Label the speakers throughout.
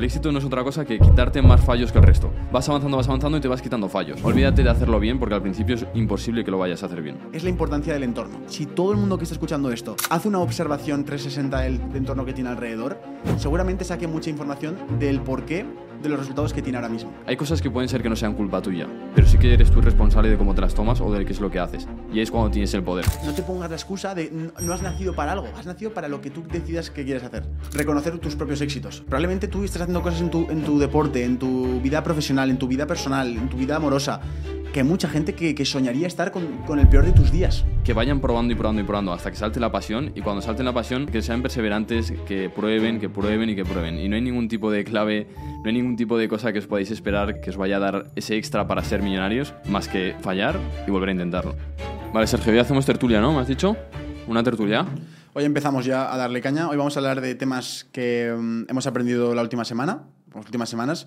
Speaker 1: El éxito no es otra cosa que quitarte más fallos que el resto. Vas avanzando, vas avanzando y te vas quitando fallos. Olvídate de hacerlo bien porque al principio es imposible que lo vayas a hacer bien.
Speaker 2: Es la importancia del entorno. Si todo el mundo que está escuchando esto hace una observación 360 del entorno que tiene alrededor, seguramente saque mucha información del porqué de los resultados que tiene ahora mismo.
Speaker 1: Hay cosas que pueden ser que no sean culpa tuya, pero sí que eres tú responsable de cómo te las tomas o de qué es lo que haces. Y es cuando tienes el poder.
Speaker 2: No te pongas la excusa de no has nacido para algo, has nacido para lo que tú decidas que quieres hacer. Reconocer tus propios éxitos. Probablemente tú estés haciendo cosas en tu, en tu deporte, en tu vida profesional, en tu vida personal, en tu vida amorosa, que hay mucha gente que, que soñaría estar con, con, el peor de tus días.
Speaker 1: Que vayan probando y probando y probando hasta que salte la pasión y cuando salte la pasión que sean perseverantes, que prueben, que prueben y que prueben. Y no hay ningún tipo de clave, no hay ningún tipo de cosa que os podáis esperar que os vaya a dar ese extra para ser millonarios, más que fallar y volver a intentarlo. Vale, Sergio, hoy hacemos tertulia, ¿no? ¿Me has dicho? ¿Una tertulia?
Speaker 2: Hoy empezamos ya a darle caña. Hoy vamos a hablar de temas que um, hemos aprendido la última semana, las últimas semanas.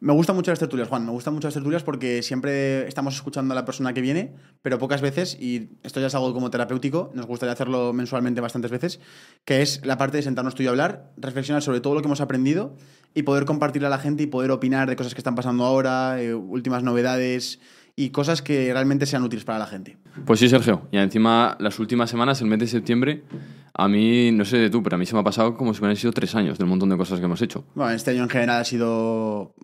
Speaker 2: Me gustan mucho las tertulias, Juan. Me gustan mucho las tertulias porque siempre estamos escuchando a la persona que viene, pero pocas veces, y esto ya es algo como terapéutico, nos gustaría hacerlo mensualmente bastantes veces, que es la parte de sentarnos tú y hablar, reflexionar sobre todo lo que hemos aprendido y poder compartirle a la gente y poder opinar de cosas que están pasando ahora, eh, últimas novedades y cosas que realmente sean útiles para la gente.
Speaker 1: Pues sí, Sergio. Y encima, las últimas semanas, el mes de septiembre, a mí, no sé de tú, pero a mí se me ha pasado como si hubieran sido tres años del montón de cosas que hemos hecho.
Speaker 2: Bueno, este año en general ha sido.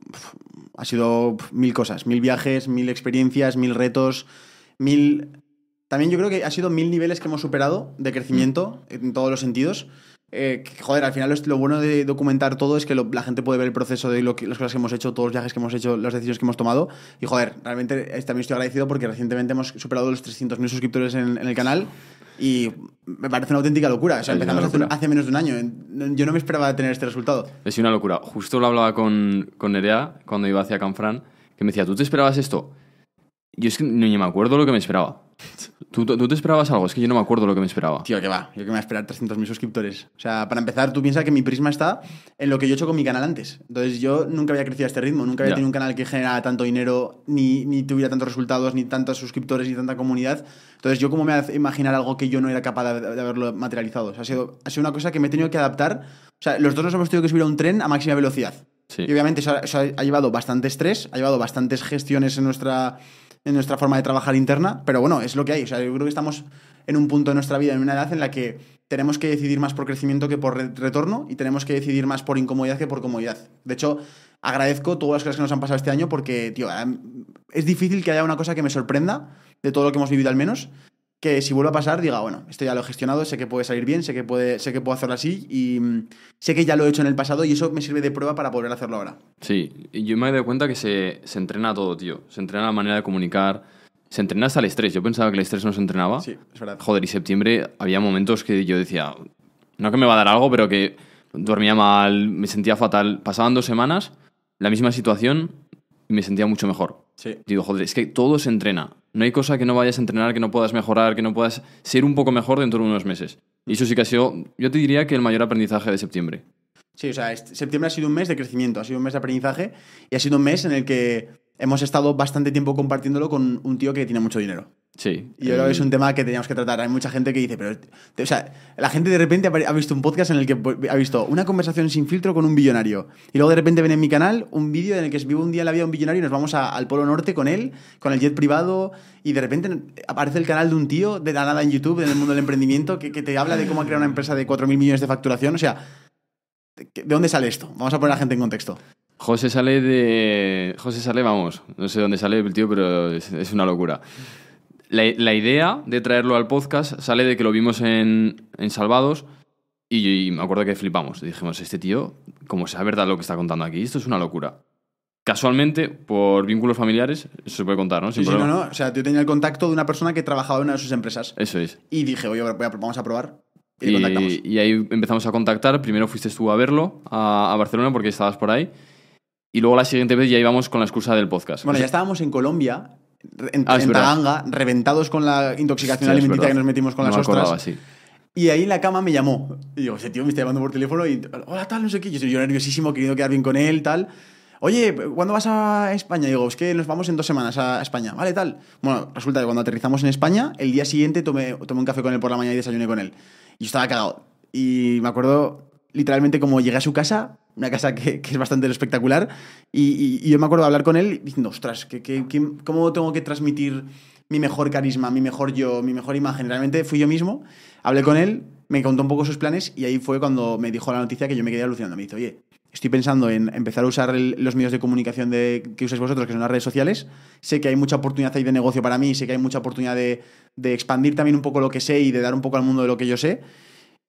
Speaker 2: Ha sido mil cosas, mil viajes, mil experiencias, mil retos, mil. También yo creo que ha sido mil niveles que hemos superado de crecimiento en todos los sentidos. Eh, que, joder, al final lo, bueno de documentar todo es que lo, la gente puede ver el proceso de lo que, las cosas que hemos hecho, todos los viajes que hemos hecho, las decisiones que hemos tomado. Y joder, realmente también estoy agradecido porque recientemente hemos superado los 300.000 suscriptores en, en, el canal y me parece una auténtica locura. O sea, empezamos hace, hace, menos de un año. Yo no me esperaba tener este resultado.
Speaker 1: Es una locura. Justo lo hablaba con, con Nerea cuando iba hacia Canfran, que me decía, ¿tú te esperabas esto? Yo es que ni me acuerdo lo que me esperaba. ¿Tú, ¿Tú, te esperabas algo? Es que yo no me acuerdo lo que me esperaba.
Speaker 2: Tío, que va. Yo que me voy a esperar 300.000 suscriptores. O sea, para empezar, tú piensas que mi prisma está en lo que yo he hecho con mi canal antes. Entonces, yo nunca había crecido a este ritmo. Nunca había
Speaker 1: Ya.
Speaker 2: tenido un canal que generara tanto dinero, ni, ni tuviera tantos resultados, ni tantos suscriptores, ni tanta comunidad. Entonces, yo, ¿cómo me voy a imaginar algo que yo no era capaz de, de haberlo materializado? O sea, ha sido, ha sido una cosa que me he tenido que adaptar. O sea, los dos nos hemos tenido que subir a un tren a máxima velocidad.
Speaker 1: Sí.
Speaker 2: Y obviamente eso, ha- eso ha llevado bastante estrés, ha llevado bastantes gestiones en nuestra, en nuestra forma de trabajar interna, pero bueno, es lo que hay. O sea, yo creo que estamos en un punto de nuestra vida, en una edad en la que tenemos que decidir más por crecimiento que por re- retorno y tenemos que decidir más por incomodidad que por comodidad. De hecho, agradezco todas las cosas que nos han pasado este año porque, tío, em, es difícil que haya una cosa que me sorprenda de todo lo que hemos vivido al menos. Que si vuelve a pasar, diga, bueno, esto ya lo he gestionado, sé que puede salir bien, sé que, puede, sé que puedo hacerlo así y mm, sé que ya lo he hecho en el pasado y eso me sirve de prueba para poder hacerlo ahora.
Speaker 1: Sí, y yo me he dado cuenta que se, se entrena todo, tío. Se entrena la manera de comunicar, se entrena hasta el estrés. Yo pensaba que el estrés no se entrenaba.
Speaker 2: Sí, es verdad.
Speaker 1: Joder, y septiembre había momentos que yo decía, no que me va a dar algo, pero que dormía mal, me sentía fatal. Pasaban dos semanas, la misma situación, y me sentía mucho mejor.
Speaker 2: Sí.
Speaker 1: Digo, joder, es que todo se entrena. No hay cosa que no vayas a entrenar, que no puedas mejorar, que no puedas ser un poco mejor dentro de unos meses. Y eso sí que ha sido, yo te diría que el mayor aprendizaje de septiembre.
Speaker 2: Sí, o sea, este- septiembre ha sido un mes de crecimiento, ha sido un mes de aprendizaje y ha sido un mes en el que hemos estado bastante tiempo compartiéndolo con un tío que tiene mucho dinero.
Speaker 1: Sí.
Speaker 2: Y yo creo que es un tema que teníamos que tratar. Hay mucha gente que dice, pero. O sea, la gente de repente ha visto un podcast en el que ha visto una conversación sin filtro con un billonario. Y luego de repente ven en mi canal un vídeo en el que vivo un día en la vida de un billonario y nos vamos a- al Polo Norte con él, con el jet privado. Y de repente aparece el canal de un tío de la nada en YouTube, en el mundo del emprendimiento, que, que te habla de cómo crear una empresa de 4.000 millones de facturación. O sea, ¿de de dónde sale esto? Vamos a poner a la gente en contexto.
Speaker 1: José sale de. José sale, vamos, no sé dónde sale el tío, pero es, es una locura. La, la idea de traerlo al podcast sale de que lo vimos en, en Salvados y, y me acuerdo que flipamos. Dijimos, este tío, como sea verdad lo que está contando aquí, esto es una locura. Casualmente, por vínculos familiares, eso se puede contar, ¿no?
Speaker 2: Sí,
Speaker 1: Sin
Speaker 2: sí, no, no. O sea, yo tenía el contacto de una persona que trabajaba en una de sus empresas.
Speaker 1: Eso es.
Speaker 2: Y dije, oye, voy a- vamos a probar. Y.
Speaker 1: Y, y ahí empezamos a contactar. Primero fuiste tú a verlo, a, a Barcelona, porque estabas por ahí. Y luego la siguiente vez ya íbamos con la excusa del podcast.
Speaker 2: Bueno,
Speaker 1: O
Speaker 2: ya estábamos en Colombia, en,
Speaker 1: Ah,
Speaker 2: en. Taganga, reventados con la intoxicación
Speaker 1: es
Speaker 2: alimenticia que nos metimos con
Speaker 1: No
Speaker 2: las
Speaker 1: me
Speaker 2: ostras.
Speaker 1: acordaba, sí.
Speaker 2: Y ahí la cama me llamó. Y digo, ese tío me está llamando por teléfono y, hola, tal, no sé qué. Yo, yo nerviosísimo, queriendo quedar bien con él, tal. Oye, ¿cuándo vas a España? Y digo, es que nos vamos en dos semanas a España. Vale, tal. Bueno, resulta que cuando aterrizamos en España, el día siguiente tomé, tomé un café con él por la mañana y desayuné con él. Y yo estaba cagado. Y me acuerdo, literalmente como llegué a su casa, una casa que, es bastante espectacular, y, yo me acuerdo de hablar con él diciendo, ostras, ¿qué, qué- qué- cómo tengo que transmitir mi mejor carisma, mi mejor yo, mi mejor imagen? Realmente fui yo mismo, hablé con él, me contó un poco sus planes y ahí fue cuando me dijo la noticia que yo me quedé alucinando. Me dice, oye, estoy pensando en empezar a usar los medios de comunicación de, que usáis vosotros, que son las redes sociales. Sé que hay mucha oportunidad ahí de negocio para mí, sé que hay mucha oportunidad de expandir también un poco lo que sé y de dar un poco al mundo de lo que yo sé.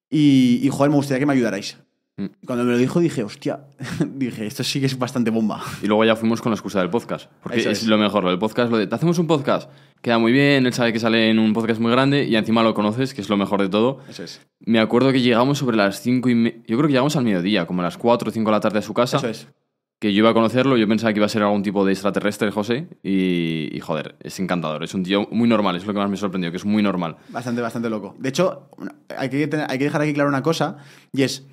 Speaker 2: Y, y joder, me gustaría que me ayudarais.
Speaker 1: Mm.
Speaker 2: Y Cuando me lo dijo dije, hostia, dije, esto sí que es bastante bomba.
Speaker 1: Y luego ya fuimos con la excusa del podcast. Porque es,
Speaker 2: es.
Speaker 1: lo mejor, lo del podcast, lo de, te hacemos un podcast, queda muy bien, él sabe que sale en un podcast muy grande y encima lo conoces, que es lo mejor de todo.
Speaker 2: Eso es.
Speaker 1: Me acuerdo que llegamos sobre las 5 y me- Yo creo que llegamos al mediodía, como a las 4 o 5 de la tarde a su casa.
Speaker 2: Eso es.
Speaker 1: Que yo iba a conocerlo, yo pensaba que iba a ser algún tipo de extraterrestre, José. Y, y, joder, es encantador. Es un tío muy normal, es lo que más me sorprendió, que es muy normal.
Speaker 2: Bastante, bastante loco. De hecho, hay que, hay que dejar aquí claro una cosa, y es,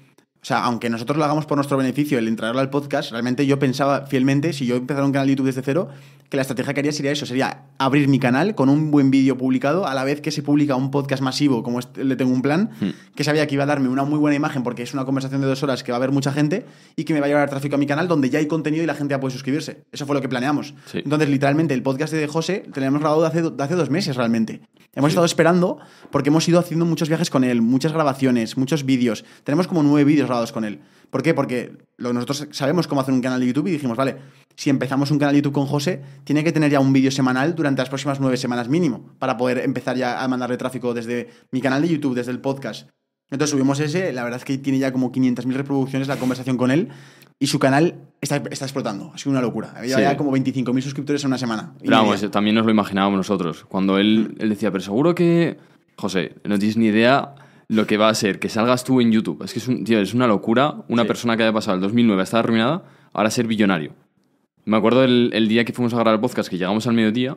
Speaker 2: o sea, aunque nosotros lo hagamos por nuestro beneficio, el entrarlo al podcast, realmente yo pensaba fielmente, si yo empezara un canal de YouTube desde cero, que la estrategia que haría sería eso, sería abrir mi canal con un buen vídeo publicado, a la vez que se publica un podcast masivo, como este, le tengo un plan,
Speaker 1: Hmm.
Speaker 2: que sabía que iba a darme una muy buena imagen, porque es una conversación de dos horas que va a haber mucha gente, y que me va a llevar tráfico a mi canal, donde ya hay contenido y la gente ya puede suscribirse. Eso fue lo que planeamos.
Speaker 1: Sí.
Speaker 2: Entonces, literalmente, el podcast de José lo tenemos grabado de hace, de hace dos meses realmente. Hemos estado esperando porque hemos ido haciendo muchos viajes con él, muchas grabaciones, muchos vídeos. Tenemos como nueve vídeos con él. ¿Por qué? Porque nosotros sabemos cómo hacer un canal de YouTube y dijimos, vale, si empezamos un canal de YouTube con José, tiene que tener ya un vídeo semanal durante las próximas nueve semanas mínimo para poder empezar ya a mandarle tráfico desde mi canal de YouTube, desde el podcast. Entonces subimos ese, la verdad es que tiene ya como 500.000 reproducciones la conversación con él y su canal está, está explotando. Ha sido una locura. Había
Speaker 1: Sí.
Speaker 2: ya como 25.000 suscriptores en una semana.
Speaker 1: Pero vamos,
Speaker 2: media.
Speaker 1: también nos lo imaginábamos nosotros. Cuando él, él decía, pero seguro que. José, no tienes ni idea lo que va a ser que salgas tú en YouTube. Es que es, un, tío, es una locura. Una
Speaker 2: Sí. persona
Speaker 1: que haya pasado el 2009 a estar arruinada, ahora ser billonario. Me acuerdo el, el día que fuimos a grabar el podcast, que llegamos al mediodía,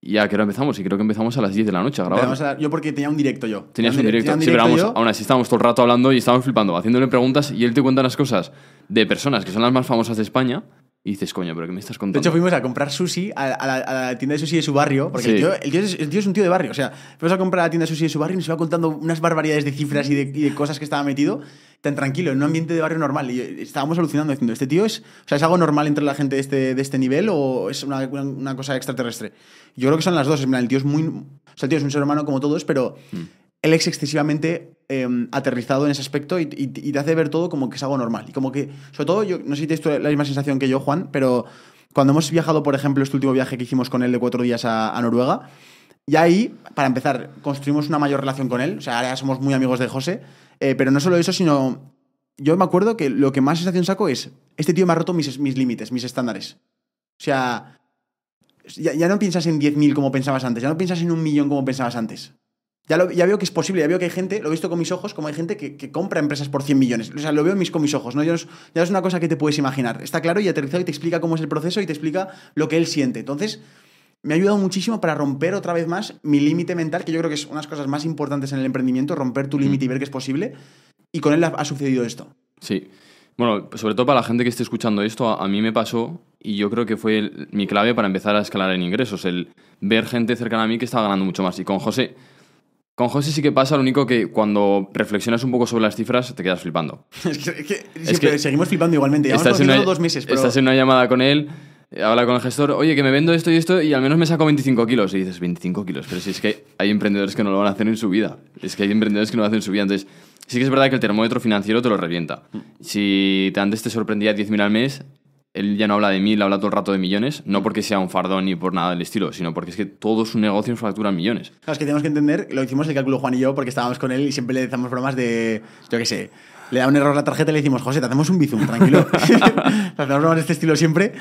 Speaker 1: y ya que hora empezamos, y creo que empezamos a las 10 de la noche a grabar.
Speaker 2: A- yo porque tenía un directo yo.
Speaker 1: Tenías un directo.
Speaker 2: tenía
Speaker 1: Sí, pero vamos, aún así estábamos todo el rato hablando y estábamos flipando, haciéndole preguntas y él te cuenta unas cosas de personas que son las más famosas de España y dices, coño, pero ¿qué me estás
Speaker 2: De
Speaker 1: contando?
Speaker 2: hecho, fuimos a comprar sushi a, a la, a la tienda de sushi de su barrio, porque
Speaker 1: Sí.
Speaker 2: el, tío, el tío es, el tío es un tío de barrio. O sea, fuimos a comprar a la tienda de sushi de su barrio y nos iba contando unas barbaridades de cifras y de, y de cosas que estaba metido tan tranquilo, en un ambiente de barrio normal. Y estábamos alucinando diciendo, ¿este tío es, o sea, ¿es algo normal entre la gente de este, de este nivel o es una, una- una cosa extraterrestre? Yo creo que son las dos. En plan, el tío es muy... O sea, el tío es un ser humano como todos, pero él es excesivamente eh, aterrizado en ese aspecto y, y- y te hace ver todo como que es algo normal. Y como que, sobre todo, yo no sé si tienes la misma sensación que yo, Juan, pero cuando hemos viajado, por ejemplo, este último viaje que hicimos con él de cuatro días a, Noruega, ya ahí, para empezar, construimos una mayor relación con él. O sea, ahora somos muy amigos de José. Eh, pero no solo eso, sino. Yo me acuerdo que lo que más sensación saco es: este tío me ha roto mis, mis límites, mis estándares. O sea, ya, ya no piensas en 10.000 como pensabas antes, ya no piensas en un millón como pensabas antes. Ya, lo- ya veo que es posible, ya veo que hay gente, lo he visto con mis ojos, como hay gente que, que compra empresas por 100 millones. O sea, lo veo mis, con mis ojos, ¿no? Ya, no es, ya es una cosa que te puedes imaginar. Está claro y aterrizado y te explica cómo es el proceso y te explica lo que él siente. Entonces, me ha ayudado muchísimo para romper otra vez más mi límite mental, que yo creo que es una de las cosas más importantes en el emprendimiento, romper tu límite y ver que es posible. Y con él ha, ha sucedido esto.
Speaker 1: Sí. Bueno, sobre todo para la gente que esté escuchando esto, a, a mí me pasó y yo creo que fue el- mi clave para empezar a escalar en ingresos, el ver gente cercana a mí que estaba ganando mucho más. Y con José, con José sí que pasa, lo único que cuando reflexionas un poco sobre las cifras te quedas flipando.
Speaker 2: Es que, es que siempre
Speaker 1: que
Speaker 2: seguimos flipando igualmente.
Speaker 1: Estás en, una,
Speaker 2: conociendo dos meses, pero...
Speaker 1: estás en una llamada con él, habla con el gestor, oye, que me vendo esto y esto y al menos me saco 25 kilos. Y dices, 25 kilos, pero si es que hay emprendedores que no lo van a hacer en su vida. Es que hay emprendedores que no lo hacen en su vida. Entonces, sí que es verdad que el termómetro financiero te lo revienta. Si te antes te sorprendía 10.000 al mes, él ya no habla de mil, habla todo el rato de millones, no porque sea un fardón ni por nada del estilo, sino porque es que todo su negocio nos factura millones.
Speaker 2: Claro, es que tenemos que entender, lo hicimos el cálculo Juan y yo porque estábamos con él y siempre le hacemos bromas de, yo qué sé, le da un error la tarjeta y le decimos, José, te hacemos un bizum, tranquilo. Hacemos bromas de este estilo siempre.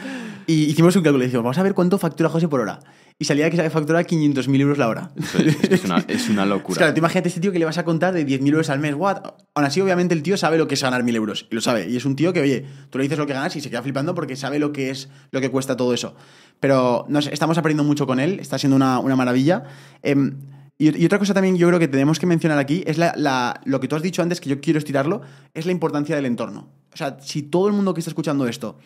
Speaker 2: Y hicimos un cálculo y decimos, vamos a ver cuánto factura José por hora. Y salía que factura 500.000 euros la hora.
Speaker 1: Es, es es una, es una
Speaker 2: Es
Speaker 1: locura.
Speaker 2: claro, tú imagínate este tío que le vas a contar de 10.000 euros al mes. What? Aún así, obviamente, el tío sabe lo que es ganar 1.000 euros. Y lo sabe. Y es un tío que, oye, tú le dices lo que ganas y se queda flipando porque sabe lo que es, lo que cuesta todo eso. Pero no sé, estamos aprendiendo mucho con él. Está siendo una, una maravilla. Em, y, y otra cosa también yo creo que tenemos que mencionar aquí es la, la- lo que tú has dicho antes, que yo quiero estirarlo, es la importancia del entorno. O sea, si todo el mundo que está escuchando esto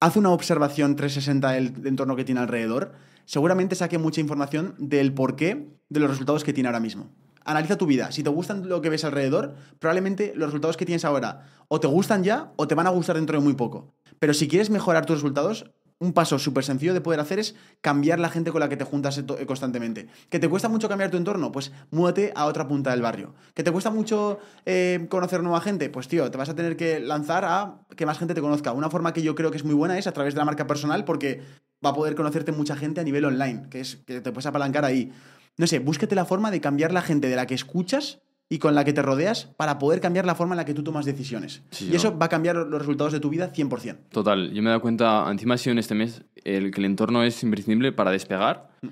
Speaker 2: hace una observación 360 del entorno que tiene alrededor, seguramente saque mucha información del porqué de los resultados que tiene ahora mismo. analiza tu vida. Si te gustan lo que ves alrededor, probablemente los resultados que tienes ahora o te gustan ya o te van a gustar dentro de muy poco. Pero si quieres mejorar tus resultados, un paso súper sencillo de poder hacer es cambiar la gente con la que te juntas eh, constantemente. ¿Que te cuesta mucho cambiar tu entorno? Pues múdate a otra punta del barrio. ¿Que te cuesta mucho eh, conocer nueva gente? Pues tío, te vas a tener que lanzar a que más gente te conozca. Una forma que yo creo que es muy buena es a través de la marca personal porque va a poder conocerte mucha gente a nivel online, que es que te puedes apalancar ahí. No sé, búsquete la forma de cambiar la gente de la que escuchas y con la que te rodeas para poder cambiar la forma en la que tú tomas decisiones. y eso va a cambiar los resultados de tu vida 100%.
Speaker 1: Total, yo me he dado cuenta, encima ha sido en este mes, el que el entorno es imprescindible para despegar. Mm.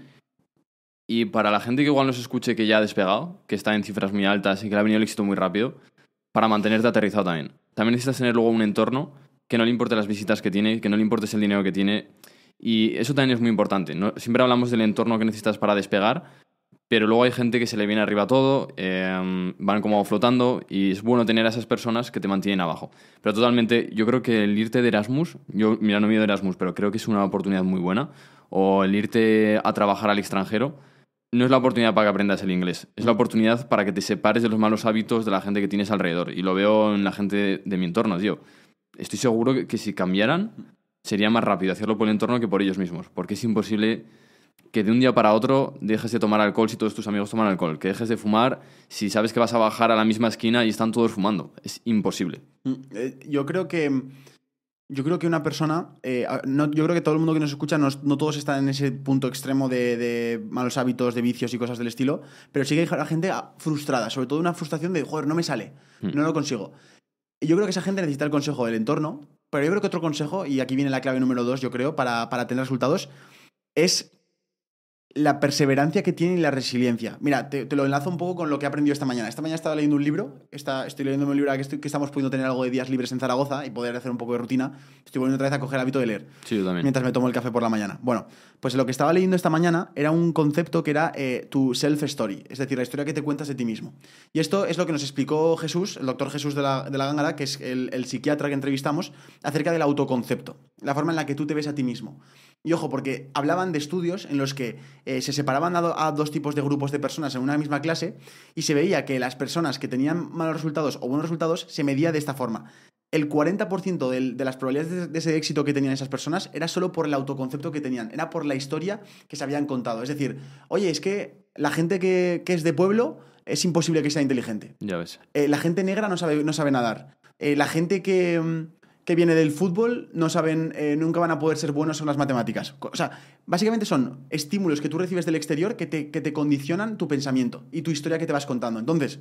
Speaker 1: Y para la gente que igual no se escuche que ya ha despegado, que está en cifras muy altas y que le ha venido el éxito muy rápido, para mantenerte aterrizado también. También necesitas tener luego un entorno que no le importe las visitas que tiene, que no le importe el dinero que tiene. Y eso también es muy importante. Siempre hablamos del entorno que necesitas para despegar, pero luego hay gente que se le viene arriba todo, em, van como flotando y es bueno tener a esas personas que te mantienen abajo. Pero totalmente, yo creo que el irte de Erasmus, yo mira, no me he ido de Erasmus, pero creo que es una oportunidad muy buena, o el irte a trabajar al extranjero, no es la oportunidad para que aprendas el inglés, es la oportunidad para que te separes de los malos hábitos de la gente que tienes alrededor. Y lo veo en la gente de mi entorno, tío. Estoy seguro que, que si cambiaran, sería más rápido hacerlo por el entorno que por ellos mismos, porque es imposible que de un día para otro dejes de tomar alcohol si todos tus amigos toman alcohol, que dejes de fumar si sabes que vas a bajar a la misma esquina y están todos fumando. Es imposible.
Speaker 2: Mm, eh, yo creo que yo creo que una persona, eh, no, yo creo que todo el mundo que nos escucha, no, todos están en ese punto extremo de, malos hábitos, de vicios y cosas del estilo, pero sí que hay gente frustrada, sobre todo una frustración de, joder, no me sale, hmm. no lo consigo. Yo creo que esa gente necesita el consejo del entorno, pero yo creo que otro consejo, y aquí viene la clave número dos, yo creo, para, para tener resultados, es la perseverancia que tiene y la resiliencia. Mira, te, lo enlazo un poco con lo que he aprendido esta mañana. Esta mañana estaba leyendo un libro, estoy leyendo un libro que, estoy, que estamos pudiendo tener algo de días libres en Zaragoza y poder hacer un poco de rutina. Estoy volviendo otra vez a coger el hábito de leer.
Speaker 1: Sí, yo también.
Speaker 2: Mientras me tomo el café por la mañana. Bueno, pues lo que estaba leyendo esta mañana era un concepto que era eh, tu self-story, es decir, la historia que te cuentas de ti mismo. Y esto es lo que nos explicó Jesús, el doctor Jesús de la, de la Gángara, que es el, el psiquiatra que entrevistamos, acerca del autoconcepto, la forma en la que tú te ves a ti mismo. Y ojo, porque hablaban de estudios en los que eh, se separaban a, dos tipos de grupos de personas en una misma clase y se veía que las personas que tenían malos resultados o buenos resultados se medía de esta forma. El 40% de las probabilidades de, ese éxito que tenían esas personas era solo por el autoconcepto que tenían, era por la historia que se habían contado. Es decir, oye, es que la gente que, es de pueblo es imposible que sea inteligente.
Speaker 1: Ya ves.
Speaker 2: Eh, la gente negra no sabe, no sabe nadar. Eh, la gente que mm, que viene del fútbol no saben, eh, nunca van a poder ser buenos en las matemáticas. O sea, básicamente son estímulos que tú recibes del exterior que te, que te condicionan tu pensamiento y tu historia que te vas contando. Entonces,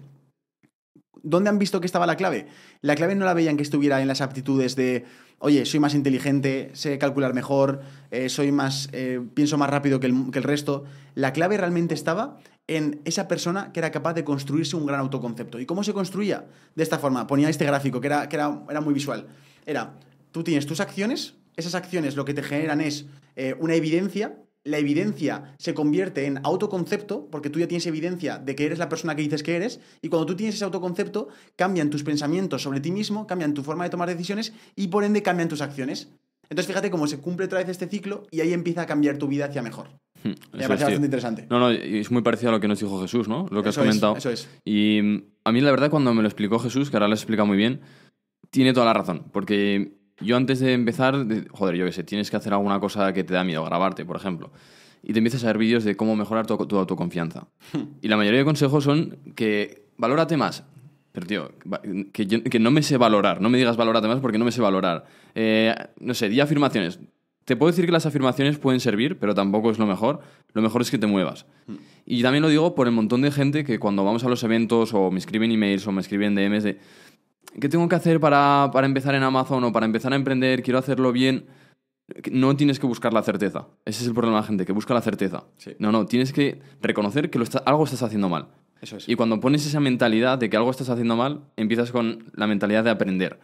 Speaker 2: ¿Dónde han visto que estaba la clave? La clave no la veían que estuviera en las aptitudes de, oye, soy más inteligente, sé calcular mejor, eh, soy más, eh, pienso más rápido que el, que el, resto. La clave realmente estaba en esa persona que era capaz de construirse un gran autoconcepto. ¿Y cómo se construía? De esta forma, ponía este gráfico que era, que era, era muy visual era, tú tienes tus acciones, esas acciones lo que te generan es eh, una evidencia, la evidencia se convierte en autoconcepto, porque tú ya tienes evidencia de que eres la persona que dices que eres, y cuando tú tienes ese autoconcepto, cambian tus pensamientos sobre ti mismo, cambian tu forma de tomar decisiones y por ende cambian tus acciones. Entonces fíjate cómo se cumple otra vez este ciclo y ahí empieza a cambiar tu vida hacia mejor. Hmm, me parece bastante interesante.
Speaker 1: No, no, es muy parecido a lo que nos dijo Jesús, ¿no? Lo que
Speaker 2: has
Speaker 1: comentado.
Speaker 2: eso es.
Speaker 1: Y mm, a mí la verdad cuando me lo explicó Jesús, que ahora lo explica muy bien, tiene toda la razón, porque yo antes de empezar, joder, yo qué sé, tienes que hacer alguna cosa que te da miedo, grabarte, por ejemplo, y te empiezas a ver vídeos de cómo mejorar tu, autoconfianza. y la mayoría de consejos son que valórate más. Pero, tío, que, que no me sé valorar, no me digas valórate más porque no me sé valorar. Eh, no sé, di afirmaciones. Te puedo decir que las afirmaciones pueden servir, pero tampoco es lo mejor. Lo mejor es que te muevas. Y también lo digo por el montón de gente que cuando vamos a los eventos o me escriben emails o me escriben DMs de ¿qué tengo que hacer para, empezar en Amazon o para empezar a emprender? Quiero hacerlo bien. No tienes que buscar la certeza. Ese es el problema de la gente, que busca la certeza. No, no, tienes que reconocer que lo algo estás haciendo mal.
Speaker 2: Eso es.
Speaker 1: Y cuando pones esa mentalidad de que algo estás haciendo mal, empiezas con la mentalidad de aprender.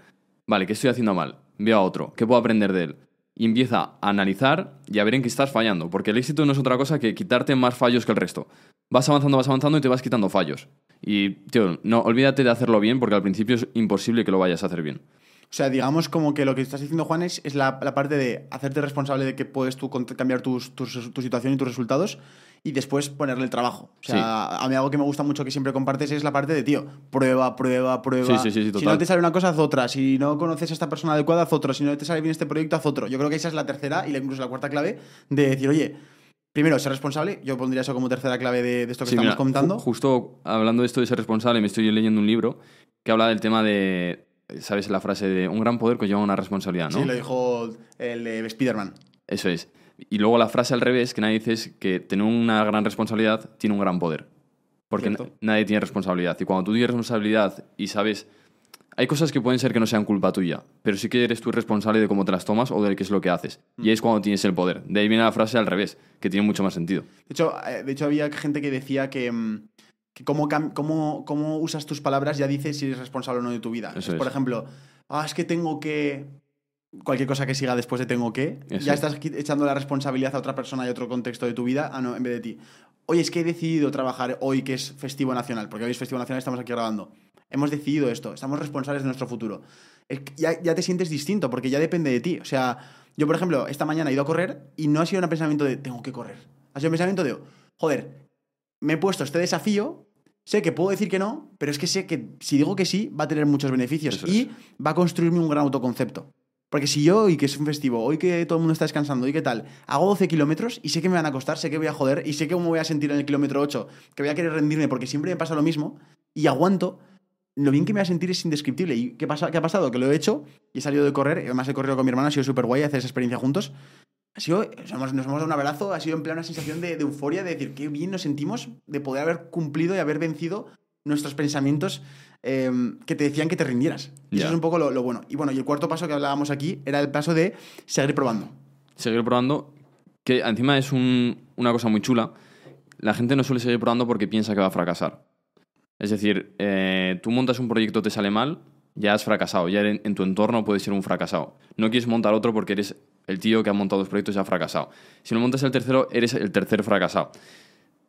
Speaker 1: Vale, ¿qué estoy haciendo mal? Veo a otro. ¿Qué puedo aprender de él? Y empieza a analizar y a ver en qué estás fallando. Porque el éxito no es otra cosa que quitarte más fallos que el resto. Vas avanzando, vas avanzando y te vas quitando fallos. Y, tío, no, olvídate de hacerlo bien porque al principio es imposible que lo vayas a hacer bien.
Speaker 2: O sea, digamos como que lo que estás diciendo, Juan, es, la, parte de hacerte responsable de que puedes tú cambiar tu situación y tus resultados y después ponerle el trabajo. O sea, a mí algo que me gusta mucho que siempre compartes es la parte de, tío, prueba, prueba, prueba.
Speaker 1: Sí, sí, sí, sí,
Speaker 2: si no te sale una cosa, haz otra. Si no conoces a esta persona adecuada, haz otro. Si no te sale bien este proyecto, haz otro. Yo creo que esa es la tercera y la- incluso la cuarta clave de decir, oye, primero, ser responsable. Yo pondría eso como tercera clave de, de esto que
Speaker 1: Sí,
Speaker 2: estamos
Speaker 1: mira,
Speaker 2: comentando.
Speaker 1: ju- justo hablando de esto de ser responsable, me estoy leyendo un libro que habla del tema de, ¿sabes? La frase de un gran poder conlleva una responsabilidad, ¿no?
Speaker 2: Sí, lo dijo el de Spider-Man.
Speaker 1: Eso es. Y luego la frase al revés que nadie dice es que tener una gran responsabilidad tiene un gran poder. Porque nadie tiene responsabilidad. Y cuando tú tienes responsabilidad y sabes... Hay cosas que pueden ser que no sean culpa tuya, pero sí que eres tú responsable de cómo te las tomas o de qué es lo que haces. Y es cuando tienes el poder. De ahí viene la frase al revés, que tiene mucho más sentido.
Speaker 2: De hecho, eh, de hecho había gente que decía que, mm, que cómo, cómo- cómo usas tus palabras ya dices si eres responsable o no de tu vida. Por ejemplo, ah, es que tengo que... Cualquier cosa que siga después de tengo que,
Speaker 1: Eso
Speaker 2: ya
Speaker 1: es.
Speaker 2: estás echando la responsabilidad a otra persona y otro contexto de tu vida ah, no, en vez de ti. Oye, es que he decidido trabajar hoy que es festivo nacional, porque hoy es festivo nacional y estamos aquí grabando. Hemos decidido esto, estamos responsables de nuestro futuro. Que ya, ya te sientes distinto, porque ya depende de ti. O sea, yo, por ejemplo, esta mañana he ido a correr y no ha sido un pensamiento de tengo que correr. Ha sido un pensamiento de, joder, me he puesto este desafío, sé que puedo decir que no, pero es que sé que si digo que sí, va a tener muchos beneficios
Speaker 1: Eso
Speaker 2: y
Speaker 1: es.
Speaker 2: va a construirme un gran autoconcepto. Porque si yo, hoy que es un festivo, hoy que todo el mundo está descansando, hoy qué tal, hago 12 kilómetros y sé que me van a costar, sé que voy a joder y sé que cómo me voy a sentir en el kilómetro 8, que voy a querer rendirme porque siempre me pasa lo mismo y aguanto, lo bien que me va a sentir es indescriptible. ¿Y qué, pasa, qué ha pasado? Que lo he hecho y he salido de correr, además he corrido con mi hermana, ha sido súper guay hacer esa experiencia juntos. Ha sido, nos hemos, nos hemos dado un abrazo, ha sido en plan una sensación de, de euforia, de decir qué bien nos sentimos de poder haber cumplido y haber vencido nuestros pensamientos eh, que te decían que te rindieras. Y
Speaker 1: Ya.
Speaker 2: eso es un poco lo, lo bueno. Y bueno, y el cuarto paso que hablábamos aquí era el paso de seguir probando.
Speaker 1: seguir probando, que encima es un- una cosa muy chula. La gente no suele seguir probando porque piensa que va a fracasar. Es decir, eh, tú montas un proyecto, te sale mal, ya has fracasado. Ya en, en tu entorno puedes ser un fracasado. No quieres montar otro porque eres el tío que ha montado dos proyectos y ha fracasado. Si no montas el tercero, eres el tercer fracasado.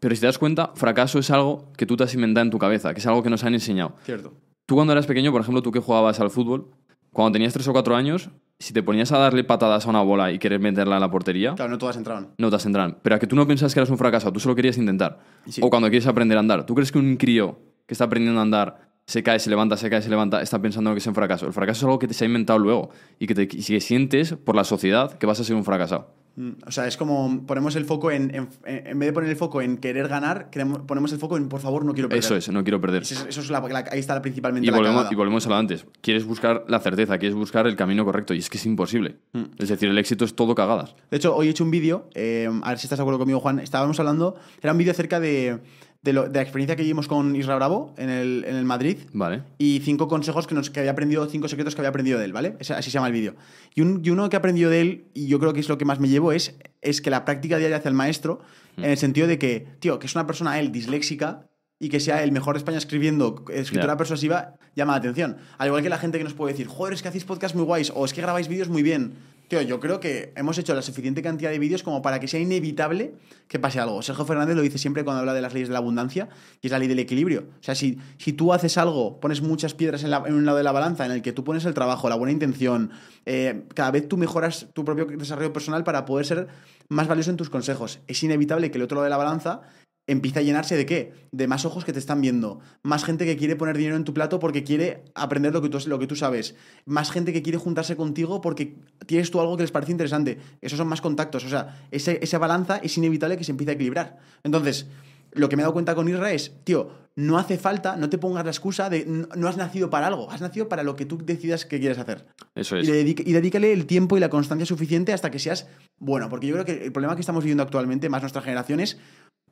Speaker 1: Pero si te das cuenta, fracaso es algo que tú te has inventado en tu cabeza, que es algo que nos han enseñado.
Speaker 2: Cierto.
Speaker 1: Tú cuando eras pequeño, por ejemplo, tú que jugabas al fútbol, cuando tenías tres o cuatro años, si te ponías a darle patadas a una bola y querer meterla en la portería,
Speaker 2: Claro, no todas entraban.
Speaker 1: no te entraban. Pero a que tú no pensabas que eras un fracaso, tú solo querías intentar.
Speaker 2: Sí.
Speaker 1: O cuando quieres aprender a andar. ¿Tú crees que un crío que está aprendiendo a andar se cae, se levanta, se cae, se levanta, está pensando que es un fracaso? El fracaso es algo que te se ha inventado luego y que, te, y que sientes por la sociedad que vas a ser un fracasado.
Speaker 2: Mm, O sea, es como ponemos el foco en, en, en vez de poner el foco en querer ganar, ponemos el foco en por favor no quiero perder.
Speaker 1: Eso es, no quiero perder.
Speaker 2: Eso es, eso es la, la- ahí está principalmente
Speaker 1: Y
Speaker 2: la
Speaker 1: volvemos,
Speaker 2: cagada.
Speaker 1: y volvemos a lo antes. Quieres buscar la certeza, quieres buscar el camino correcto y es que es imposible.
Speaker 2: Mm.
Speaker 1: Es decir, el éxito es todo cagadas.
Speaker 2: De hecho, hoy he hecho un vídeo, eh, a ver si estás de acuerdo conmigo, Juan. Estábamos hablando, era un vídeo acerca de, de, lo- de la experiencia que vivimos con Isra Bravo en el, en el Madrid
Speaker 1: Vale.
Speaker 2: y cinco consejos que, nos, que había aprendido, cinco secretos que había aprendido de él, ¿vale? Así se llama el vídeo. Y, un- y uno que he aprendido de él, y yo creo que es lo que más me llevo, es, es que la práctica diaria hace el maestro, en el sentido de que, tío, que es una persona, él, disléxica, y que sea el mejor de España escribiendo escritura
Speaker 1: Ya.
Speaker 2: persuasiva, llama la atención. Al igual que la gente que nos puede decir, joder, es que hacéis podcasts muy guays, o es que grabáis vídeos muy bien. Tío, yo creo que hemos hecho la suficiente cantidad de vídeos como para que sea inevitable que pase algo. Sergio Fernández lo dice siempre cuando habla de las leyes de la abundancia, que es la ley del equilibrio. O sea, si, si tú haces algo, pones muchas piedras en, la- en un lado de la balanza, en el que tú pones el trabajo, la buena intención, eh, cada vez tú mejoras tu propio desarrollo personal para poder ser más valioso en tus consejos. Es inevitable que el otro lado de la balanza empiece a llenarse de qué? De más ojos que te están viendo, más gente que quiere poner dinero en tu plato porque quiere aprender lo que tú, lo que tú sabes, más gente que quiere juntarse contigo porque tienes tú algo que les parece interesante. Esos son más contactos, o sea, ese- esa balanza es inevitable que se empiece a equilibrar. Entonces, lo que me he dado cuenta con Isra es, tío, no hace falta, no te pongas la excusa de no, no has nacido para algo, has nacido para lo que tú decidas que quieres hacer.
Speaker 1: Eso
Speaker 2: Y,
Speaker 1: es.
Speaker 2: dedica- y dedícale el tiempo y la constancia suficiente hasta que seas bueno. Porque yo creo que el problema que estamos viviendo actualmente, más nuestra generación,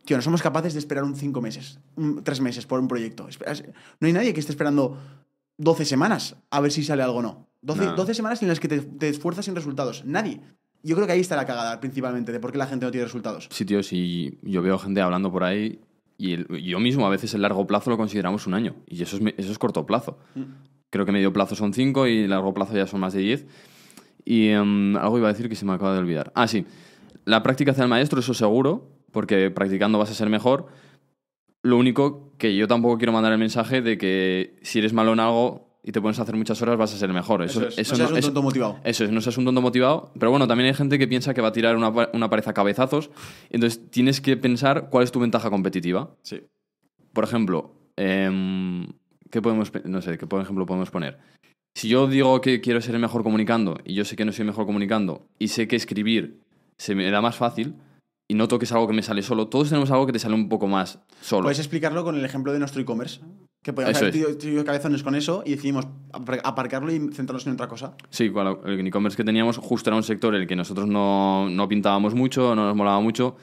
Speaker 2: que no somos capaces de esperar un cinco meses, un tres meses por un proyecto. No hay nadie que esté esperando 12 semanas a ver si sale algo o no. 12,
Speaker 1: No.
Speaker 2: 12 semanas en las que te, te esfuerzas sin resultados. Nadie. Yo creo que ahí está la cagada principalmente de por qué la gente no tiene resultados.
Speaker 1: Sí, tío, sí, yo veo gente hablando por ahí y el- yo mismo a veces el largo plazo lo consideramos un año y eso es, eso es corto plazo.
Speaker 2: Mm.
Speaker 1: Creo que medio plazo son cinco y largo plazo ya son más de diez. Y em, algo iba a decir que se me acaba de olvidar. Ah, sí. La práctica hace el maestro, eso seguro, porque practicando vas a ser mejor. Lo único que yo tampoco quiero mandar el mensaje de que si eres malo en algo, y te pones a hacer muchas horas, vas a ser mejor. Eso,
Speaker 2: Eso es. No seas un tonto motivado.
Speaker 1: Eso es, no seas un tonto motivado. Pero bueno, también hay gente que piensa que va a tirar una, una pared a cabezazos. Entonces tienes que pensar cuál es tu ventaja competitiva.
Speaker 2: Sí.
Speaker 1: Por ejemplo, em, ¿qué podemos, no sé, qué por ejemplo podemos poner? Si yo digo que quiero ser el mejor comunicando y yo sé que no soy mejor comunicando y sé que escribir se me da más fácil y noto que es algo que me sale solo, todos tenemos algo que te sale un poco más solo.
Speaker 2: Puedes explicarlo con el ejemplo de nuestro e-commerce. Que podemos
Speaker 1: Eso
Speaker 2: haber tenido- cabezones con eso y decidimos apar- aparcarlo y centrarnos en otra cosa.
Speaker 1: Sí, el e-commerce que teníamos justo era un sector en el que nosotros no, no pintábamos mucho, no nos molaba mucho.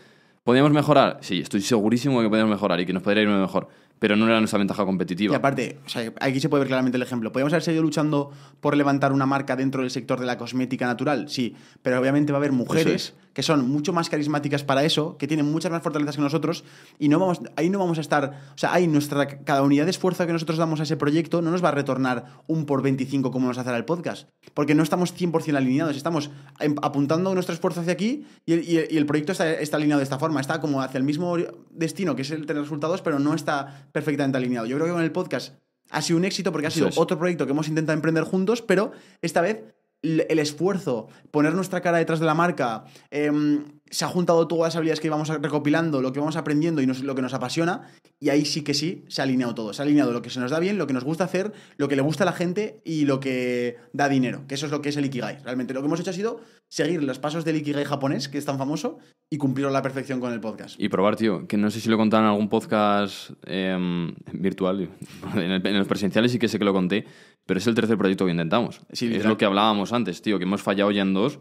Speaker 1: ¿Podíamos mejorar? Sí, estoy segurísimo que podíamos mejorar y que nos podría ir mejor, pero no era nuestra ventaja competitiva.
Speaker 2: Y aparte, o sea, aquí se puede ver claramente el ejemplo. ¿Podríamos haber seguido luchando por levantar una marca dentro del sector de la cosmética natural? Sí, pero obviamente va a haber mujeres que son mucho más carismáticas para eso, que tienen muchas más fortalezas que nosotros, y no vamos, ahí no vamos a estar, o sea, ahí nuestra, cada unidad de esfuerzo que nosotros damos a ese proyecto no nos va a retornar un por 25 como nos hace el podcast, porque no estamos 100% alineados, estamos em- apuntando nuestro esfuerzo hacia aquí y el, y el- y el proyecto está, está alineado de esta forma, está como hacia el mismo destino, que es el tener resultados, pero no está perfectamente alineado. Yo creo que con el podcast ha sido un éxito porque ha sido
Speaker 1: es.
Speaker 2: otro proyecto que hemos intentado emprender juntos, pero esta vez el esfuerzo, poner nuestra cara detrás de la marca, em, se ha juntado todas las habilidades que íbamos recopilando, lo que vamos aprendiendo y nos- lo que nos apasiona, y ahí sí que sí se ha alineado todo. Se ha alineado lo que se nos da bien, lo que nos gusta hacer, lo que le gusta a la gente y lo que da dinero, que eso es lo que es el Ikigai. Realmente lo que hemos hecho ha sido seguir los pasos del Ikigai japonés, que es tan famoso, y cumplirlo a la perfección con el podcast.
Speaker 1: Y probar, tío, que no sé si lo he contado en algún podcast em, virtual, en, el- en los presenciales sí que sé que lo conté, pero es el tercer proyecto que intentamos.
Speaker 2: Sí,
Speaker 1: es
Speaker 2: literal.
Speaker 1: lo que hablábamos antes, tío, que hemos fallado ya en dos.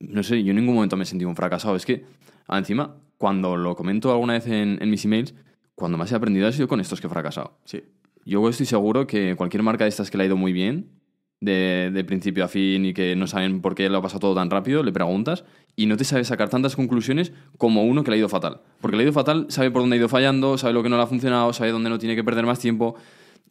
Speaker 1: No sé, yo en ningún momento me he sentido un fracasado. Es que, encima, cuando lo comento alguna vez en, en mis emails, cuando más he aprendido ha sido con estos que he fracasado.
Speaker 2: Sí.
Speaker 1: Yo estoy seguro que cualquier marca de estas que le ha ido muy bien, de, de principio a fin y que no saben por qué lo ha pasado todo tan rápido, le preguntas y no te sabe sacar tantas conclusiones como uno que le ha ido fatal. Porque le ha ido fatal, sabe por dónde ha ido fallando, sabe lo que no le ha funcionado, sabe dónde no tiene que perder más tiempo.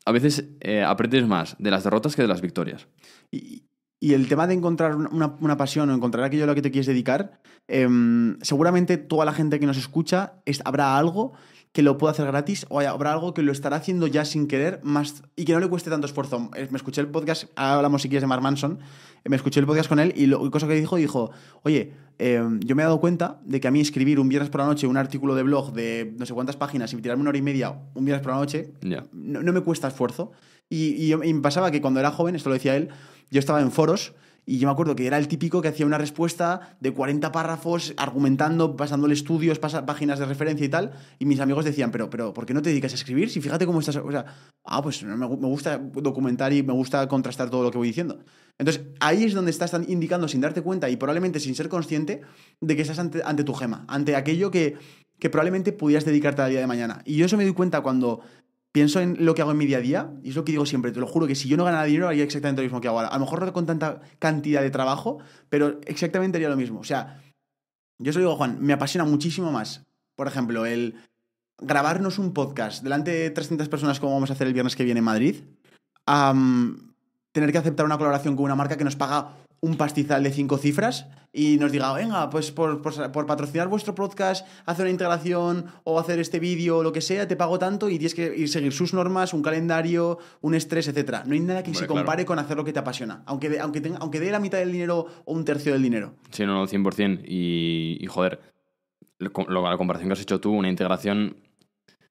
Speaker 1: A veces eh, aprendes más de las derrotas que de las victorias.
Speaker 2: Y, y el tema de encontrar una, una- pasión o encontrar aquello a lo que te quieres dedicar, em, seguramente toda la gente que nos escucha es- habrá algo que lo pueda hacer gratis o habrá algo que lo estará haciendo ya sin querer más y que no le cueste tanto esfuerzo. Eh, Me escuché el podcast, ahora hablamos si quieres de Mark Manson, eh, me escuché el podcast con él y lo cosa que dijo, dijo, oye, em, yo me he dado cuenta de que a mí escribir un viernes por la noche un artículo de blog de no sé cuántas páginas y tirarme una hora y media un viernes por la noche, no, no me cuesta esfuerzo. Y, y me pasaba que cuando era joven, esto lo decía él, yo estaba en foros y yo me acuerdo que era el típico que hacía una respuesta de 40 párrafos argumentando, pasándole estudios, páginas de referencia y tal. Y mis amigos decían, pero, pero ¿por qué no te dedicas a escribir? Si fíjate cómo estás... Ah, pues me, me gusta documentar y me gusta contrastar todo lo que voy diciendo. Entonces, ahí es donde estás indicando sin darte cuenta y probablemente sin ser consciente de que estás ante, ante tu gema, ante aquello que, que probablemente pudieras dedicarte al día de mañana. Y yo eso me doy cuenta cuando pienso en lo que hago en mi día a día, y es lo que digo siempre, te lo juro que si yo no ganara dinero haría exactamente lo mismo que hago ahora. A lo mejor no con tanta cantidad de trabajo, pero exactamente haría lo mismo. O sea, yo se lo digo Juan, me apasiona muchísimo más, por ejemplo, el grabarnos un podcast delante de 300 personas como vamos a hacer el viernes que viene en Madrid, tener que aceptar una colaboración con una marca que nos paga un pastizal de cinco cifras y nos diga, venga, pues por, por- por patrocinar vuestro podcast, hacer una integración o hacer este vídeo o lo que sea, te pago tanto y tienes que ir seguir sus normas, un calendario, un estrés, etcétera. No hay nada que se
Speaker 1: claro.
Speaker 2: compare con hacer lo que te apasiona, aunque de, aunque, tenga, aunque dé la mitad del dinero o un tercio del dinero.
Speaker 1: Sí, no, no, 100%. Y, y joder, lo- lo- la comparación que has hecho tú, una integración,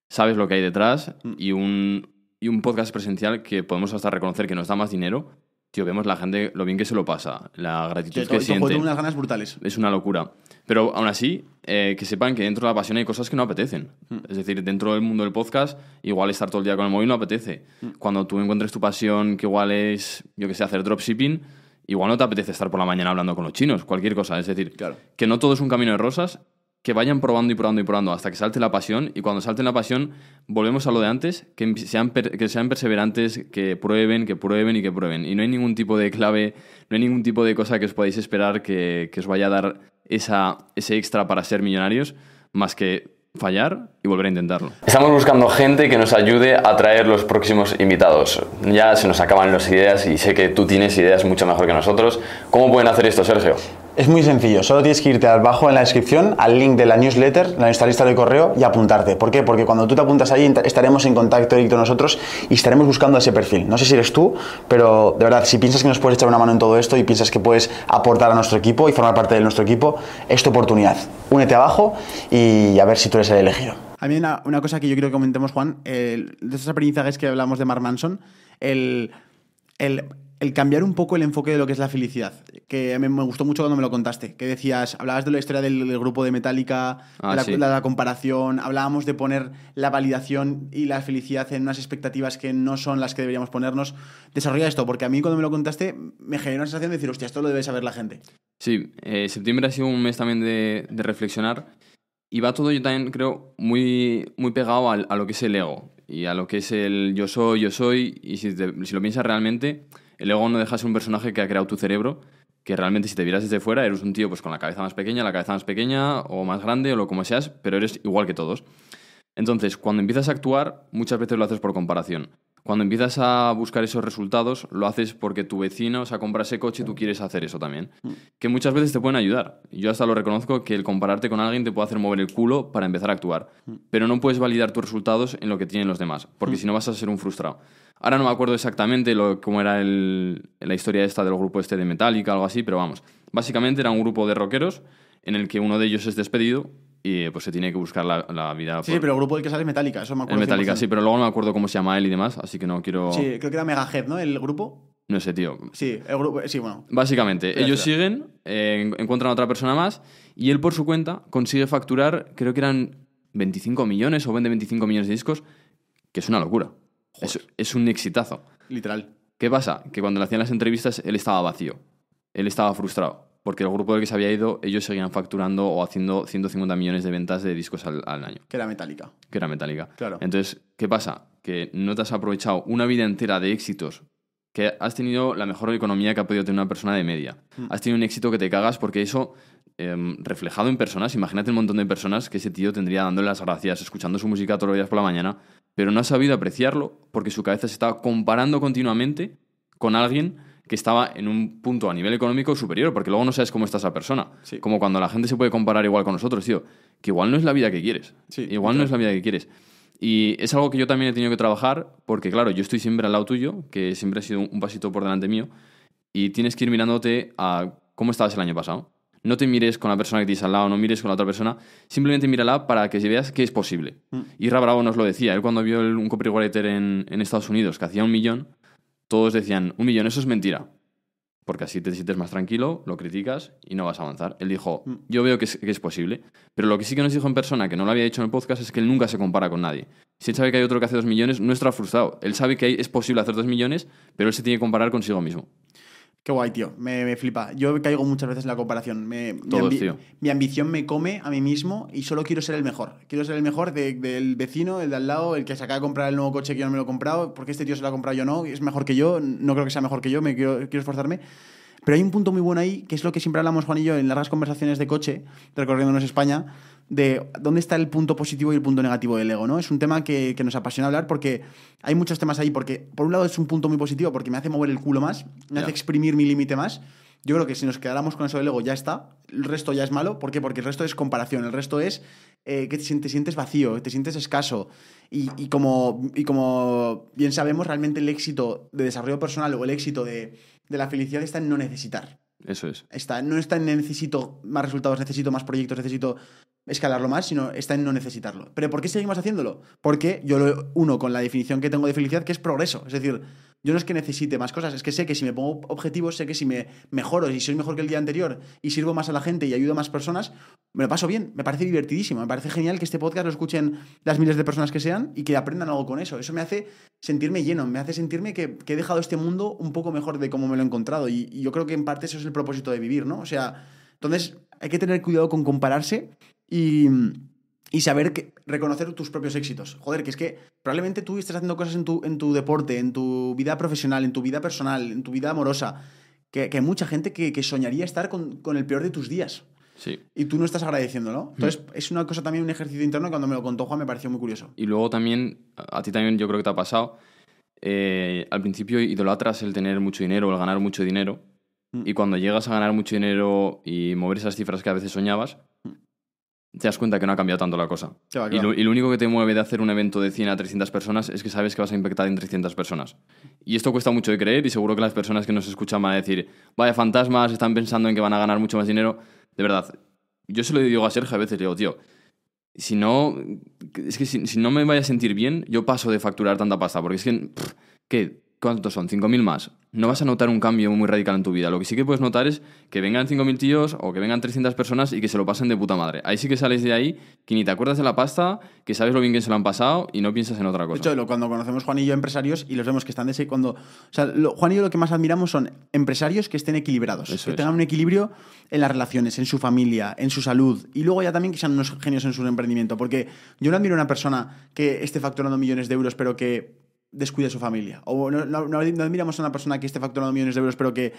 Speaker 1: sabes lo que hay detrás
Speaker 2: Mm.
Speaker 1: y un, y un podcast presencial que podemos hasta reconocer que nos da más dinero. Tío, vemos la gente lo bien que se lo pasa, la gratitud que siente.
Speaker 2: unas ganas brutales.
Speaker 1: Es una locura. Pero aún así, eh, que sepan que dentro de la pasión hay cosas que no apetecen.
Speaker 2: Mm.
Speaker 1: Es decir, dentro del mundo del podcast, igual estar todo el día con el móvil no apetece.
Speaker 2: Mm.
Speaker 1: Cuando tú encuentres tu pasión, que igual es, yo que sé, hacer dropshipping, igual no te apetece estar por la mañana hablando con los chinos, cualquier cosa. Es decir,
Speaker 2: Claro.
Speaker 1: que no todo es un camino de rosas, que vayan probando y probando y probando hasta que salte la pasión. Y cuando salte la pasión, volvemos a lo de antes, que sean, per- que sean perseverantes, que prueben, que prueben y que prueben. Y no hay ningún tipo de clave, no hay ningún tipo de cosa que os podáis esperar que, que os vaya a dar esa, ese extra para ser millonarios, más que fallar y volver a intentarlo.
Speaker 3: Estamos buscando gente que nos ayude a traer los próximos invitados. Ya se nos acaban las ideas y sé que tú tienes ideas mucho mejor que nosotros. ¿Cómo pueden hacer esto, Sergio?
Speaker 2: Es muy sencillo, solo tienes que irte abajo en la descripción al link de la newsletter, nuestra lista de correo y apuntarte. ¿Por qué? Porque cuando tú te apuntas ahí estaremos en contacto directo nosotros y estaremos buscando ese perfil. No sé si eres tú, pero de verdad, si piensas que nos puedes echar una mano en todo esto y piensas que puedes aportar a nuestro equipo y formar parte de nuestro equipo, es tu oportunidad. Únete abajo y a ver si tú eres el elegido. A mí una, una cosa que yo quiero que comentemos, Juan, de esos aprendizajes que hablamos de Mark Manson, el, el el cambiar un poco el enfoque de lo que es la felicidad, que me, me gustó mucho cuando me lo contaste, que decías, hablabas de la historia del, grupo de Metallica,
Speaker 1: Ah,
Speaker 2: de, la,
Speaker 1: sí.
Speaker 2: de la comparación, hablábamos de poner la validación y la felicidad en unas expectativas que no son las que deberíamos ponernos. Desarrolla esto, porque a mí cuando me lo contaste me generó una sensación de decir, hostia, esto lo debe saber la gente.
Speaker 1: Sí, eh, septiembre ha sido un mes también de, de reflexionar y va todo yo también creo muy, muy pegado a, lo que es el ego y a lo que es el yo soy, yo soy y si, te- si lo piensas realmente, el ego no deja de ser un personaje que ha creado tu cerebro que realmente si te vieras desde fuera eres un tío pues con la cabeza más pequeña, la cabeza más pequeña o más grande o lo como seas, pero eres igual que todos. Entonces, cuando empiezas a actuar, muchas veces lo haces por comparación. Cuando empiezas a buscar esos resultados, lo haces porque tu vecino se ha comprado ese coche y tú quieres hacer eso también. Que muchas veces te pueden ayudar. Yo hasta lo reconozco que el compararte con alguien te puede hacer mover el culo para empezar a actuar. Pero no puedes validar tus resultados en lo que tienen los demás, porque si no vas a ser un frustrado. Ahora no me acuerdo exactamente lo, cómo era el- la historia esta del grupo este de Metallica, algo así, pero vamos. Básicamente era un grupo de rockeros en el que uno de ellos es despedido y pues se tiene que buscar la, la vida
Speaker 2: Sí,
Speaker 1: por-
Speaker 2: pero el grupo del que sale es Metallica, eso me acuerdo.
Speaker 1: Metallica,
Speaker 2: 100%.
Speaker 1: sí, pero luego no me acuerdo cómo se llama él y demás, así que no quiero...
Speaker 2: Sí, creo que era Megahead, ¿no? El grupo.
Speaker 1: No sé, tío.
Speaker 2: Sí, el grupo. Sí, bueno.
Speaker 1: Básicamente, ellos
Speaker 2: espera.
Speaker 1: siguen, eh, en- encuentran a otra persona más y él por su cuenta consigue facturar, creo que eran 25 millones o vende 25 millones de discos, que es una locura. Es, es un exitazo.
Speaker 2: Literal.
Speaker 1: ¿Qué pasa? Que cuando le hacían las entrevistas él estaba vacío. Él estaba frustrado. Porque el grupo del que se había ido, ellos seguían facturando o haciendo 150 millones de ventas de discos al, al año,
Speaker 2: Que era Metallica.
Speaker 1: que era Metallica.
Speaker 2: Claro.
Speaker 1: Entonces, ¿qué pasa? Que no te has aprovechado una vida entera de éxitos, que has tenido la mejor economía que ha podido tener una persona de media.
Speaker 2: Mm.
Speaker 1: Has tenido un éxito que te cagas porque eso, em, reflejado en personas, imagínate un montón de personas que ese tío tendría dándole las gracias, escuchando su música todos los días por la mañana, pero no ha sabido apreciarlo porque su cabeza se estaba comparando continuamente con alguien que estaba en un punto a nivel económico superior, porque luego no sabes cómo está esa persona.
Speaker 2: Sí.
Speaker 1: Como cuando la gente se puede comparar igual con nosotros, tío, que igual no es la vida que quieres.
Speaker 2: Sí,
Speaker 1: igual no es la vida que quieres. Y es algo que yo también he tenido que trabajar, porque claro, yo estoy siempre al lado tuyo, que siempre ha sido un pasito por delante mío, y tienes que ir mirándote a cómo estabas el año pasado. No te mires con la persona que tienes al lado, no mires con la otra persona, simplemente mírala para que veas que es posible. Y Ra Bravo nos lo decía, él cuando vio el- un copywriter en, en Estados Unidos que hacía un millón, todos decían, un millón, eso es mentira. Porque así te sientes más tranquilo, lo criticas y no vas a avanzar. Él dijo, yo veo que es, que es posible. Pero lo que sí que nos dijo en persona, que no lo había dicho en el podcast, es que él nunca se compara con nadie. Si él sabe que hay otro que hace dos millones, no está frustrado. Él sabe que hay- es posible hacer dos millones, pero él se tiene que comparar consigo mismo.
Speaker 2: Qué guay, tío. Me, me flipa. Yo caigo muchas veces en la comparación. Me, mi,
Speaker 1: Todos,
Speaker 2: ambi-
Speaker 1: tío.
Speaker 2: mi ambición me come a mí mismo y solo quiero ser el mejor. Quiero ser el mejor de- del vecino, el de al lado, el que se acaba de comprar el nuevo coche que yo no me lo he comprado. porque este tío se lo ha comprado yo no? Es mejor que yo. No creo que sea mejor que yo. Me quiero, quiero esforzarme. Pero hay un punto muy bueno ahí, que es lo que siempre hablamos Juan y yo en largas conversaciones de coche, recorriéndonos España, de dónde está el punto positivo y el punto negativo del ego, ¿no? Es un tema que, que nos apasiona hablar porque hay muchos temas ahí, porque por un lado es un punto muy positivo porque me hace mover el culo más, me hace exprimir mi límite más. Yo creo que si nos quedáramos con eso del ego ya está, el resto ya es malo, ¿por qué? Porque el resto es comparación, el resto es eh, que te, sien- te sientes vacío, te sientes escaso. Y, y como, y como bien sabemos, realmente el éxito de desarrollo personal o el éxito de, de la felicidad está en no necesitar.
Speaker 1: Eso es.
Speaker 2: Está, no está en necesito más resultados, necesito más proyectos, necesito escalarlo más, sino está en no necesitarlo. ¿Pero por qué seguimos haciéndolo? Porque yo lo uno con la definición que tengo de felicidad, que es progreso. Es decir, yo no es que necesite más cosas, es que sé que si me pongo objetivos, sé que si me mejoro, si soy mejor que el día anterior y sirvo más a la gente y ayudo a más personas, me lo paso bien, me parece divertidísimo, me parece genial que este podcast lo escuchen las miles de personas que sean y que aprendan algo con eso. Eso me hace sentirme lleno, me hace sentirme que, he dejado este mundo un poco mejor de cómo me lo he encontrado. Y, y yo creo que en parte eso es el propósito de vivir, ¿no? O sea, entonces hay que tener cuidado con compararse y, y saber que, reconocer tus propios éxitos. Joder, que es que probablemente tú estés haciendo cosas en tu, en tu deporte, en tu vida profesional, en tu vida personal, en tu vida amorosa, que, que hay mucha gente que, que soñaría estar con, con el peor de tus días.
Speaker 1: Sí.
Speaker 2: Y tú no estás agradeciéndolo. Entonces, es una cosa también, un ejercicio interno. que Cuando me lo contó Juan, me pareció muy curioso.
Speaker 1: Y luego también, a ti también yo creo que te ha pasado, eh, al principio idolatras el tener mucho dinero el ganar mucho dinero, Y cuando llegas a ganar mucho dinero y mover esas cifras que a veces soñabas, te das cuenta que no ha cambiado tanto la cosa.
Speaker 2: Va, que
Speaker 1: y, lo, y lo único que te mueve de hacer un evento de 100 a 300 personas es que sabes que vas a impactar en 300 personas. Y esto cuesta mucho de creer y seguro que las personas que nos escuchan van a decir, vaya fantasmas, están pensando en que van a ganar mucho más dinero. De verdad, yo se lo digo a Sergio a veces, digo, tío, si no, es que si, si no me vaya a sentir bien, yo paso de facturar tanta pasta, porque es que, pff, ¿qué? ¿Cuántos son? ¿5.000 más? No vas a notar un cambio muy radical en tu vida. Lo que sí que puedes notar es que vengan 5.000 tíos o que vengan 300 personas y que se lo pasen de puta madre. Ahí sí que sales de ahí, que ni te acuerdas de la pasta, que sabes lo bien que se lo han pasado y no piensas en otra
Speaker 2: De
Speaker 1: cosa.
Speaker 2: hecho, lo- cuando conocemos Juan y yo empresarios y los vemos que están de ese cuando, o sea, lo- Juan y yo lo que más admiramos son empresarios que estén equilibrados,
Speaker 1: Eso
Speaker 2: que
Speaker 1: es.
Speaker 2: tengan un equilibrio en las relaciones, en su familia, en su salud y luego ya también que sean unos genios en su emprendimiento, porque yo no admiro a una persona que esté facturando millones de euros pero que descuide a su familia, o no, no- admiramos a una persona que esté facturando millones de euros pero que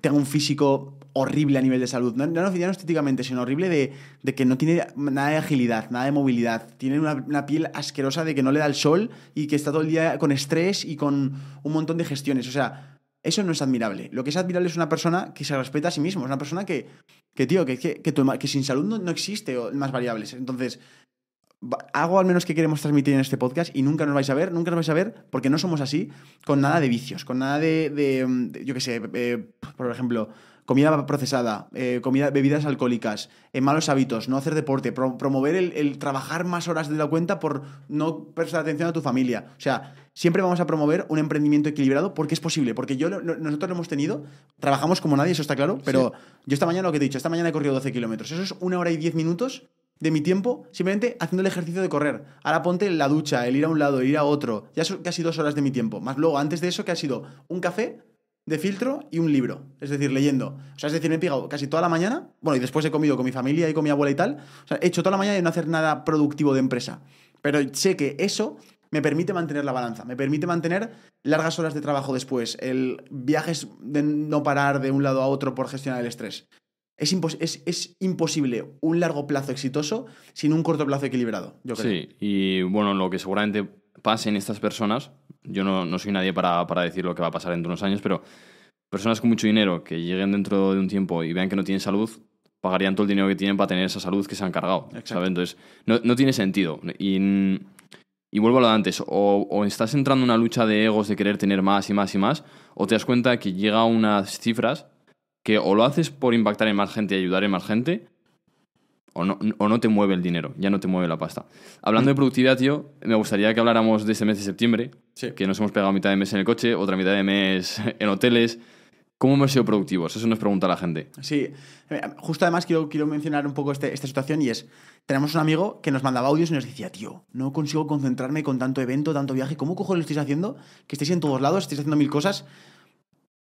Speaker 2: tenga un físico horrible a nivel de salud, no, no, no estéticamente, sino horrible de, de que no tiene nada de agilidad, nada de movilidad, tiene una, piel asquerosa de que no le da el sol y que está todo el día con estrés y con un montón de gestiones. O sea, eso no es admirable. Lo que es admirable es una persona que se respeta a sí mismo, es una persona que, que tío, que, que, que, que sin salud no, no existe más variables. Entonces, algo al menos que queremos transmitir en este podcast y nunca nos vais a ver, nunca nos vais a ver porque no somos así con nada de vicios, con nada de, de, de- yo qué sé, eh, por ejemplo, comida procesada, eh, comida, bebidas alcohólicas, eh, malos hábitos, no hacer deporte, pro- promover el, el trabajar más horas de la cuenta por no prestar atención a tu familia. O sea, siempre vamos a promover un emprendimiento equilibrado porque es posible, porque yo nosotros lo hemos tenido, trabajamos como nadie, eso está claro, pero yo esta mañana lo que te he dicho, esta mañana he corrido 12 kilómetros, eso es una hora y 10 minutos de mi tiempo simplemente haciendo el ejercicio de correr. Ahora ponte la ducha, el ir a un lado, el ir a otro. Ya son casi dos horas de mi tiempo. Más luego, antes de eso, que ha sido un café de filtro y un libro. Es decir, leyendo. O sea, es decir, me he pegado casi toda la mañana. Bueno, y después he comido con mi familia y con mi abuela y tal. O sea, he hecho toda la mañana de no hacer nada productivo de empresa. Pero sé que eso me permite mantener la balanza, me permite mantener largas horas de trabajo después, el viajes de no parar de un lado a otro por gestionar el estrés. Es, impos- es, es imposible un largo plazo exitoso sin un corto plazo equilibrado, yo creo.
Speaker 1: Sí, y bueno, lo que seguramente pase en estas personas, yo no, no soy nadie para, para decir lo que va a pasar dentro de unos años, pero personas con mucho dinero que lleguen dentro de un tiempo y vean que no tienen salud, pagarían todo el dinero que tienen para tener esa salud que se han cargado. ¿sabes? Entonces, no, no tiene sentido. Y, y vuelvo a lo de antes, o, o estás entrando en una lucha de egos de querer tener más y más y más, o te das cuenta que llega a unas cifras que o lo haces por impactar en más gente y ayudar en más gente, o no, o no te mueve el dinero, ya no te mueve la pasta. Hablando de productividad, tío, me gustaría que habláramos de este mes de septiembre,
Speaker 2: Sí.
Speaker 1: que nos hemos pegado mitad de mes en el coche, otra mitad de mes en hoteles. ¿Cómo hemos sido productivos? Eso nos pregunta la gente.
Speaker 2: Sí, Eh, justo además quiero, quiero mencionar un poco este- esta situación y es, tenemos un amigo que nos mandaba audios y nos decía, tío, no consigo concentrarme con tanto evento, tanto viaje, ¿cómo cojo lo estáis haciendo? Que estéis en todos lados, estáis haciendo mil cosas.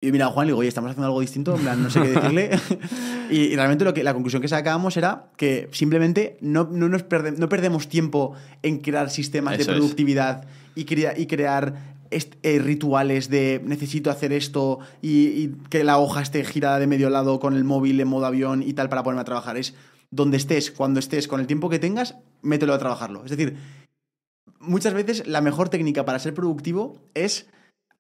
Speaker 2: Y mira, Juan le digo, oye, estamos haciendo algo distinto, en plan, no sé qué decirle. y, y realmente lo que, la conclusión que sacábamos era que simplemente no, no, nos perde- no perdemos tiempo en crear sistemas
Speaker 1: Eso
Speaker 2: de productividad y, crea- y crear eh, rituales de necesito hacer esto y, y que la hoja esté girada de medio lado con el móvil en modo avión y tal para ponerme a trabajar. Es donde estés, cuando estés, con el tiempo que tengas, mételo a trabajarlo. Es decir, muchas veces la mejor técnica para ser productivo es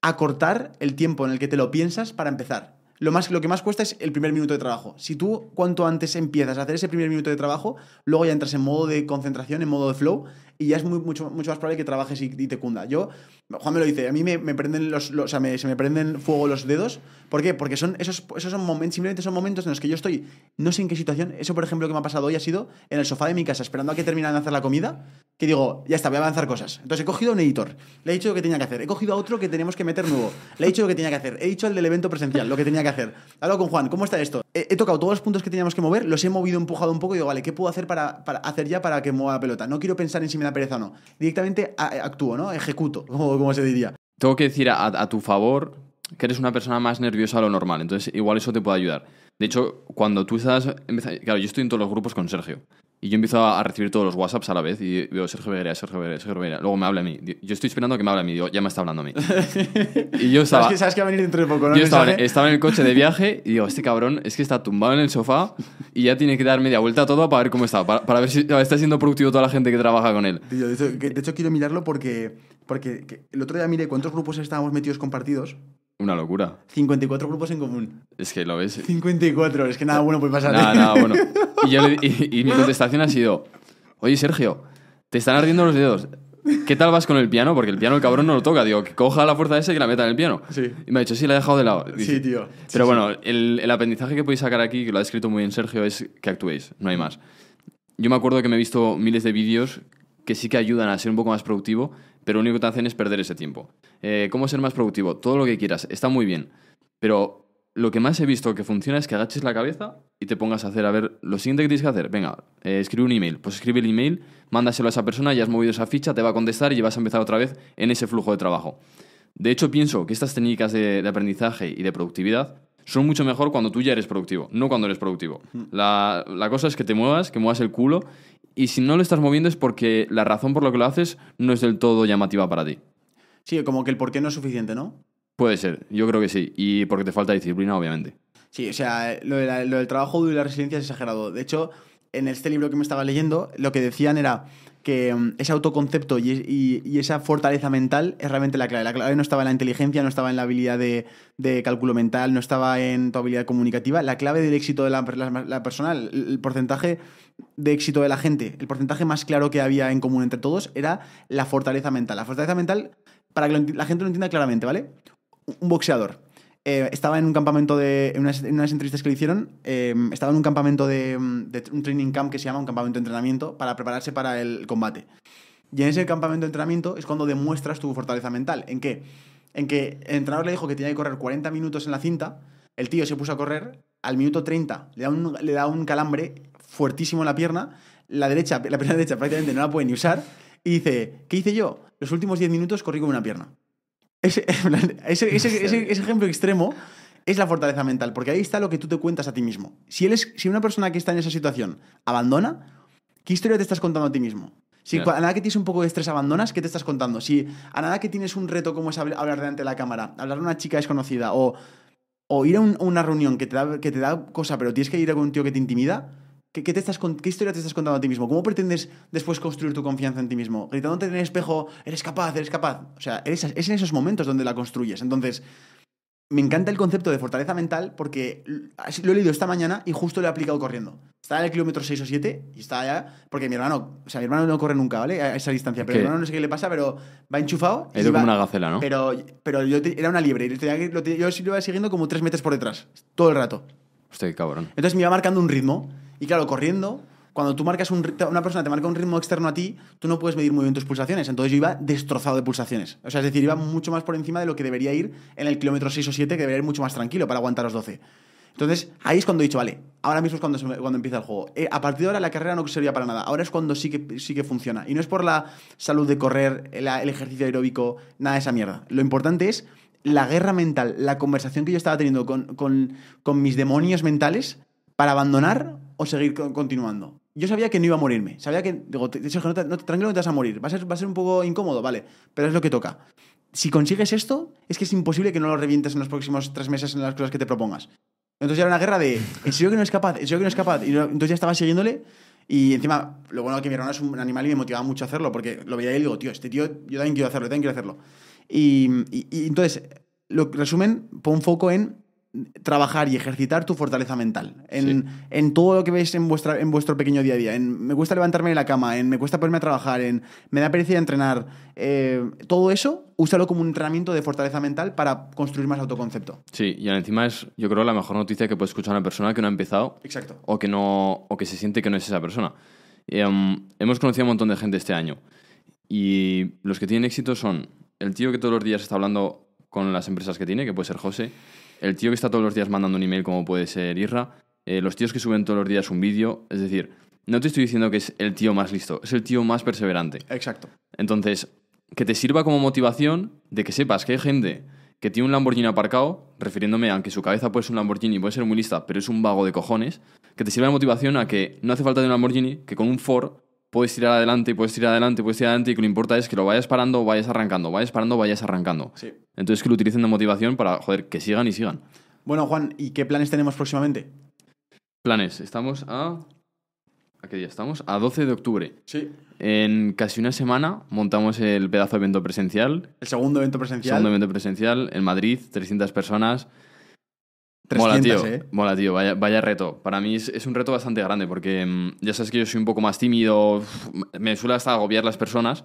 Speaker 2: acortar el tiempo en el que te lo piensas para empezar. Lo, más, lo que más cuesta es el primer minuto de trabajo. Si tú cuanto antes empiezas a hacer ese primer minuto de trabajo, luego ya entras en modo de concentración, en modo de flow, y ya es muy, mucho, mucho más probable que trabajes y, y te cunda. Yo, Juan me lo dice, a mí me, prenden los, o sea, se me prenden fuego los dedos. ¿Por qué? Porque son esos, esos son momentos, simplemente son momentos en los que yo estoy, no sé en qué situación. Eso, por ejemplo, que me ha pasado hoy ha sido en el sofá de mi casa, esperando a que terminen de hacer la comida, que digo, ya está, voy a avanzar cosas. Entonces he cogido a un editor, le he dicho lo que tenía que hacer, he cogido a otro que teníamos que meter nuevo, le he dicho lo que tenía que hacer, he dicho al del evento presencial, lo que tenía que hacer. Hablo con Juan, ¿cómo está esto? He, tocado todos los puntos que teníamos que mover, los he movido, empujado un poco y digo, vale, ¿qué puedo hacer para, hacer ya para que mueva la pelota? No quiero pensar en si me da pereza o no. Directamente a- actúo, ¿no? Ejecuto, como, se diría.
Speaker 1: Tengo que decir a, a tu favor que eres una persona más nerviosa de lo normal, entonces igual eso te puede ayudar. De hecho, cuando tú estás... Claro, yo estoy en todos los grupos con Sergio. Y yo empiezo a recibir todos los WhatsApps a la vez y veo Sergio Beguerea, Sergio Beguerea, Sergio Beguerea. Luego me habla a mí. Yo estoy esperando que me hable a mí. Digo, ya me está hablando a mí. y yo estaba...
Speaker 2: ¿Sabes que, sabes que va a venir dentro de poco, ¿no?
Speaker 1: Yo estaba, estaba en el coche de viaje y digo, este cabrón es que está tumbado en el sofá y ya tiene que dar media vuelta a todo para ver cómo está, para, para ver si está siendo productivo toda la gente que trabaja con él.
Speaker 2: Tío, de, hecho, de hecho, quiero mirarlo porque, porque que el otro día miré cuántos grupos estábamos metidos compartidos
Speaker 1: Una locura.
Speaker 2: 54 grupos en común.
Speaker 1: Es que lo ves.
Speaker 2: 54, es que nada bueno puede pasar.
Speaker 1: Nada,
Speaker 2: ¿eh?
Speaker 1: nada, bueno. Y, yo le- y- y mi contestación ha sido: Oye, Sergio, te están ardiendo los dedos. ¿Qué tal vas con el piano? Porque el piano el cabrón no lo toca. Digo, que coja la fuerza esa y que la meta en el piano.
Speaker 2: Sí.
Speaker 1: Y me ha dicho, sí, la he dejado de lado. Dice,
Speaker 2: Sí, tío.
Speaker 1: Pero
Speaker 2: Sí,
Speaker 1: bueno, el, el aprendizaje que podéis sacar aquí, que lo ha descrito muy bien Sergio, es que actuéis, no hay más. Yo me acuerdo que me he visto miles de vídeos que sí que ayudan a ser un poco más productivo, pero lo único que te hacen es perder ese tiempo. Eh, ¿Cómo ser más productivo? Todo lo que quieras, está muy bien, pero lo que más he visto que funciona es que agaches la cabeza y te pongas a hacer, a ver, lo siguiente que tienes que hacer, venga, eh, escribe un email, pues escribe el email, mándaselo a esa persona, ya has movido esa ficha, te va a contestar y vas a empezar otra vez en ese flujo de trabajo. De hecho, pienso que estas técnicas de, de aprendizaje y de productividad son mucho mejor cuando tú ya eres productivo, no cuando eres productivo. La, la cosa es que te muevas, que muevas el culo, y si no lo estás moviendo es porque la razón por la que lo haces no es del todo llamativa para ti.
Speaker 2: Sí, como que el por qué no es suficiente, ¿no?
Speaker 1: Puede ser, yo creo que sí, y porque te falta disciplina, obviamente.
Speaker 2: Sí, o sea, lo, de la- lo del trabajo duro y la resiliencia es exagerado. De hecho, en este libro que me estaba leyendo, lo que decían era mm, ese autoconcepto y, esa fortaleza mental es realmente la clave. La clave no estaba en la inteligencia, no estaba en la habilidad de, cálculo mental, no estaba en tu habilidad comunicativa. La clave del éxito de la, persona, el, el porcentaje de éxito de la gente, el porcentaje más claro que había en común entre todos era la fortaleza mental. La fortaleza mental, para que la gente lo entienda claramente, ¿vale? un boxeador. Eh, estaba en un campamento de. En unas, unas entrevistas que le hicieron, eh, estaba en un campamento de, de un training camp que se llama un campamento de entrenamiento para prepararse para el combate. Y en ese campamento de entrenamiento es cuando demuestras tu fortaleza mental. ¿En qué? En que el entrenador le dijo que tenía que correr 40 minutos en la cinta, el tío se puso a correr, al minuto 30 le da un, le da un calambre fuertísimo en la pierna, la derecha, la pierna derecha prácticamente no la puede ni usar, y dice, ¿qué hice yo? Los últimos 10 minutos corrí con una pierna. Ese, ese, ese- ejemplo extremo es la fortaleza mental, porque ahí está lo que tú te cuentas a ti mismo. Si, él es, si una persona que está en esa situación abandona, ¿qué historia te estás contando a ti mismo? Si a nada que tienes un poco de estrés abandonas, ¿qué te estás contando? Si a nada que tienes un reto como es habl- hablar delante de la cámara, hablar a una chica desconocida o, o ir a, un- a una reunión que te, da, que te da cosa, pero tienes que ir a un tío que te intimida, ¿qué, qué te estás, ¿qué historia te estás contando a ti mismo? ¿Cómo pretendes después construir tu confianza en ti mismo? Gritándote en el espejo, eres capaz, eres capaz. O sea, eres- es en esos momentos donde la construyes. Entonces, me encanta el concepto de fortaleza mental porque lo he leído esta mañana y justo lo he aplicado corriendo. Estaba en el kilómetro 6 o 7 y estaba ya. Porque mi hermano, o sea, mi hermano no corre nunca, ¿vale? A esa distancia. Pero
Speaker 1: ¿Qué?
Speaker 2: mi hermano no sé qué le pasa, pero va enchufado. Va-
Speaker 1: como una gacela, ¿no?
Speaker 2: Pero, pero yo te- era una liebre y que- lo te- yo lo iba siguiendo como 3 metros por detrás, todo el rato.
Speaker 1: Hostia, qué cabrón.
Speaker 2: Entonces me iba marcando un ritmo. Y claro, corriendo, cuando tú marcas un, una persona te marca un ritmo externo a ti, tú no puedes medir muy bien tus pulsaciones. Entonces yo iba destrozado de pulsaciones. O sea, es decir, iba mucho más por encima de lo que debería ir en el kilómetro 6 o 7, que debería ir mucho más tranquilo para aguantar los 12. Entonces, ahí es cuando he dicho, vale, ahora mismo es cuando, cuando empieza el juego. Eh, a partir de ahora la carrera no servía para nada. Ahora es cuando sí que, sí que funciona. Y no es por la salud de correr, el, ejercicio aeróbico, nada de esa mierda. Lo importante es la guerra mental, la conversación que yo estaba teniendo con- con mis demonios mentales para abandonar o seguir co- continuando. Yo sabía que no iba a morirme. Sabía que, digo, Sergio, no te- no tranquilo, no te vas a morir. Va a, ser, va a ser un poco incómodo, vale, pero es lo que toca. Si consigues esto, es que es imposible que no lo revientes en los próximos tres meses en las cosas que te propongas. Entonces ya era una guerra de, ¿en serio que no es capaz? ¿En serio que no es capaz? Y entonces ya estaba siguiéndole y encima, lo bueno que mi hermano es un animal y me motivaba mucho a hacerlo porque lo veía y digo, tío, este tío, yo también quiero hacerlo, yo también quiero hacerlo. Y, y- y entonces, lo resumen, pon foco en trabajar y ejercitar tu fortaleza mental. En, en todo lo que veis en, vuestra, en vuestro pequeño día a día. En me cuesta levantarme de la cama, en me cuesta ponerme a trabajar, en me da pereza entrenar. Eh, todo eso, úsalo como un entrenamiento de fortaleza mental para construir más autoconcepto.
Speaker 1: Sí, y encima es, yo creo, la mejor noticia que puede escuchar una persona que no ha empezado
Speaker 2: Exacto.
Speaker 1: o que, no, o que se siente que no es esa persona. Em, hemos conocido a un montón de gente este año y los que tienen éxito son el tío que todos los días está hablando con las empresas que tiene, que puede ser José, el tío que está todos los días mandando un email como puede ser Irra, eh, los tíos que suben todos los días un vídeo, es decir, no te estoy diciendo que es el tío más listo, es el tío más perseverante.
Speaker 2: Exacto.
Speaker 1: Entonces, que te sirva como motivación de que sepas que hay gente que tiene un Lamborghini aparcado, refiriéndome a que su cabeza puede ser un Lamborghini, puede ser muy lista, pero es un vago de cojones, que te sirva de motivación a que no hace falta de un Lamborghini, que con un Ford puedes tirar adelante, puedes tirar adelante, puedes tirar adelante, y que lo importa es que lo vayas parando, vayas arrancando, vayas parando, vayas arrancando.
Speaker 2: Sí.
Speaker 1: Entonces, que lo utilicen de motivación para, joder, que sigan y sigan.
Speaker 2: Bueno, Juan, ¿y qué planes tenemos próximamente?
Speaker 1: Planes, estamos a ¿A qué día estamos? A 12 de octubre.
Speaker 2: Sí.
Speaker 1: En casi una semana montamos el pedazo de evento presencial.
Speaker 2: El segundo evento presencial.
Speaker 1: Segundo evento presencial en Madrid, 300 personas.
Speaker 2: 300,
Speaker 1: mola, tío.
Speaker 2: ¿eh?
Speaker 1: Mola, tío. Vaya, vaya reto. Para mí es, es un reto bastante grande porque mm, ya sabes que yo soy un poco más tímido. Me suele hasta agobiar las personas.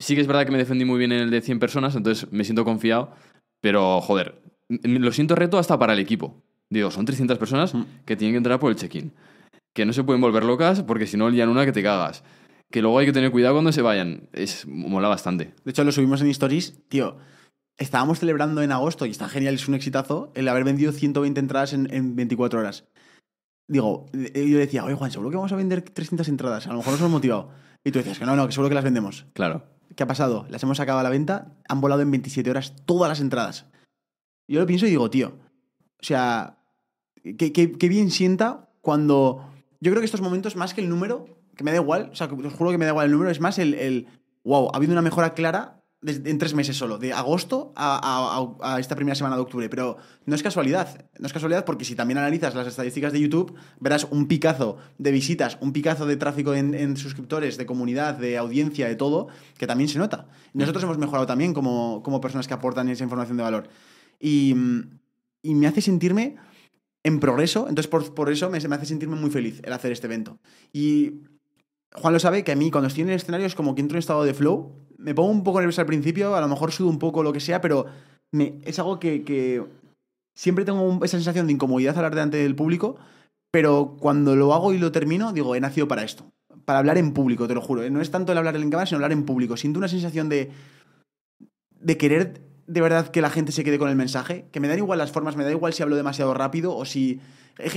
Speaker 1: Sí que es verdad que me defendí muy bien en el de 100 personas, entonces me siento confiado. Pero, joder, lo siento reto hasta para el equipo. Digo, son 300 personas
Speaker 2: Mm.
Speaker 1: que tienen que entrar por el check-in. Que no se pueden volver locas porque si no lían una que te cagas. Que luego hay que tener cuidado cuando se vayan. Es, mola bastante.
Speaker 2: De hecho, lo subimos en Stories. Tío, estábamos celebrando en agosto y está genial, es un exitazo, el haber vendido 120 entradas en, en 24 horas. Digo, eh, yo decía, oye Juan, seguro que vamos a vender 300 entradas. A lo mejor nos hemos motivado. Y tú decías que no, no, que seguro que las vendemos.
Speaker 1: Claro.
Speaker 2: ¿Qué ha pasado? Las hemos sacado a la venta, han volado en 27 horas todas las entradas. Yo lo pienso y digo, tío, o sea, qué, qué- qué bien sienta cuando... Yo creo que estos momentos, más que el número, que me da igual, o sea, os juro que me da igual el número, es más el, el wow, ha habido una mejora clara en tres meses solo, de agosto a, a- a- esta primera semana de octubre. Pero no es casualidad, no es casualidad porque si también analizas las estadísticas de YouTube, verás un picazo de visitas, un picazo de tráfico en, en suscriptores, de comunidad, de audiencia, de todo, que también se nota. Nosotros hemos mejorado también como, como personas que aportan esa información de valor. Y, y me hace sentirme en progreso, entonces por, por eso me, me hace sentirme muy feliz el hacer este evento. Y Juan lo sabe que a mí cuando estoy en el escenario es como que entro en estado de flow, me pongo un poco nervioso al principio, a lo mejor sudo un poco lo que sea, pero me, es algo que, siempre tengo esa sensación de incomodidad hablar delante del público, pero cuando lo hago y lo termino, digo, he nacido para esto, para hablar en público, te lo juro. No es tanto el hablar en cámara, sino hablar en público. Siento una sensación de, de querer de verdad que la gente se quede con el mensaje, que me dan igual las formas, me da igual si hablo demasiado rápido o si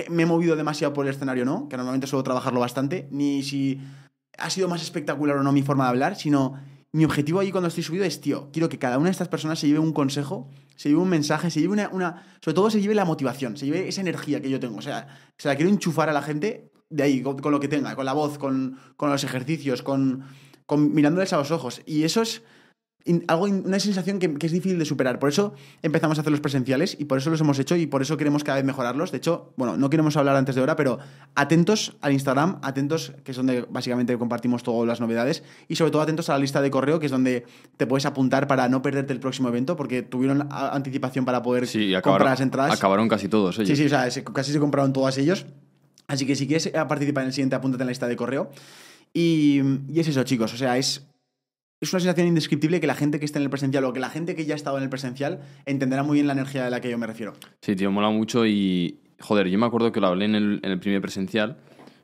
Speaker 2: me he movido demasiado por el escenario o no, que normalmente suelo trabajarlo bastante, ni si ha sido más espectacular o no mi forma de hablar, sino mi objetivo ahí cuando estoy subido es, tío, quiero que cada una de estas personas se lleve un consejo, se lleve un mensaje, se lleve una, una sobre todo se lleve la motivación, se lleve esa energía que yo tengo, o sea, se la quiero enchufar a la gente de ahí, con, con lo que tenga, con la voz, con, con los ejercicios, con, con mirándoles a los ojos. Y eso es algo, una sensación que, que es difícil de superar. Por eso empezamos a hacer los presenciales y por eso los hemos hecho y por eso queremos cada vez mejorarlos. De hecho, bueno, no queremos hablar antes de hora, pero atentos al Instagram, atentos, que es donde básicamente compartimos todas las novedades, y sobre todo atentos a la lista de correo, que es donde te puedes apuntar para no perderte el próximo evento, porque tuvieron anticipación para poder
Speaker 1: Sí,
Speaker 2: comprar las entradas.
Speaker 1: acabaron casi todos ellos.
Speaker 2: Sí, sí, o sea, se- casi se compraron todos ellos. Así que si quieres eh, participar en el siguiente, apúntate en la lista de correo. Y, y es eso, chicos. O sea, es, es una sensación indescriptible que la gente que esté en el presencial o que la gente que ya ha estado en el presencial entenderá muy bien la energía de la que yo me refiero.
Speaker 1: Sí, tío, mola mucho y... Joder, yo me acuerdo que lo hablé en el, en el primer presencial.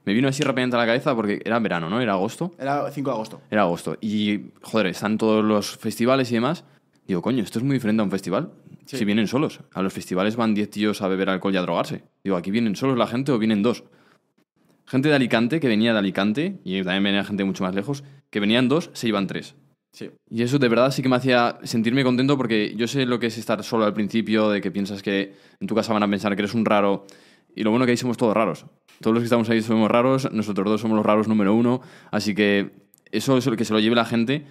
Speaker 1: Me vino así rápidamente a la cabeza porque era verano, ¿no? Era agosto.
Speaker 2: Era 5 de agosto.
Speaker 1: Era agosto. Y, joder, están todos los festivales y demás. Digo, coño, esto es muy diferente a un festival.
Speaker 2: Sí.
Speaker 1: Si vienen solos. A los festivales van 10 tíos a beber alcohol y a drogarse. Digo, aquí vienen solos la gente o vienen dos. Gente de Alicante, que venía de Alicante, y también venía gente mucho más lejos, que venían dos, se iban tres.
Speaker 2: Sí.
Speaker 1: Y eso de verdad sí que me hacía sentirme contento porque yo sé lo que es estar solo al principio, de que piensas que en tu casa van a pensar que eres un raro. Y lo bueno que ahí somos todos raros. Todos los que estamos ahí somos raros, nosotros dos somos los raros número uno. Así que eso es lo que se lo lleve la gente.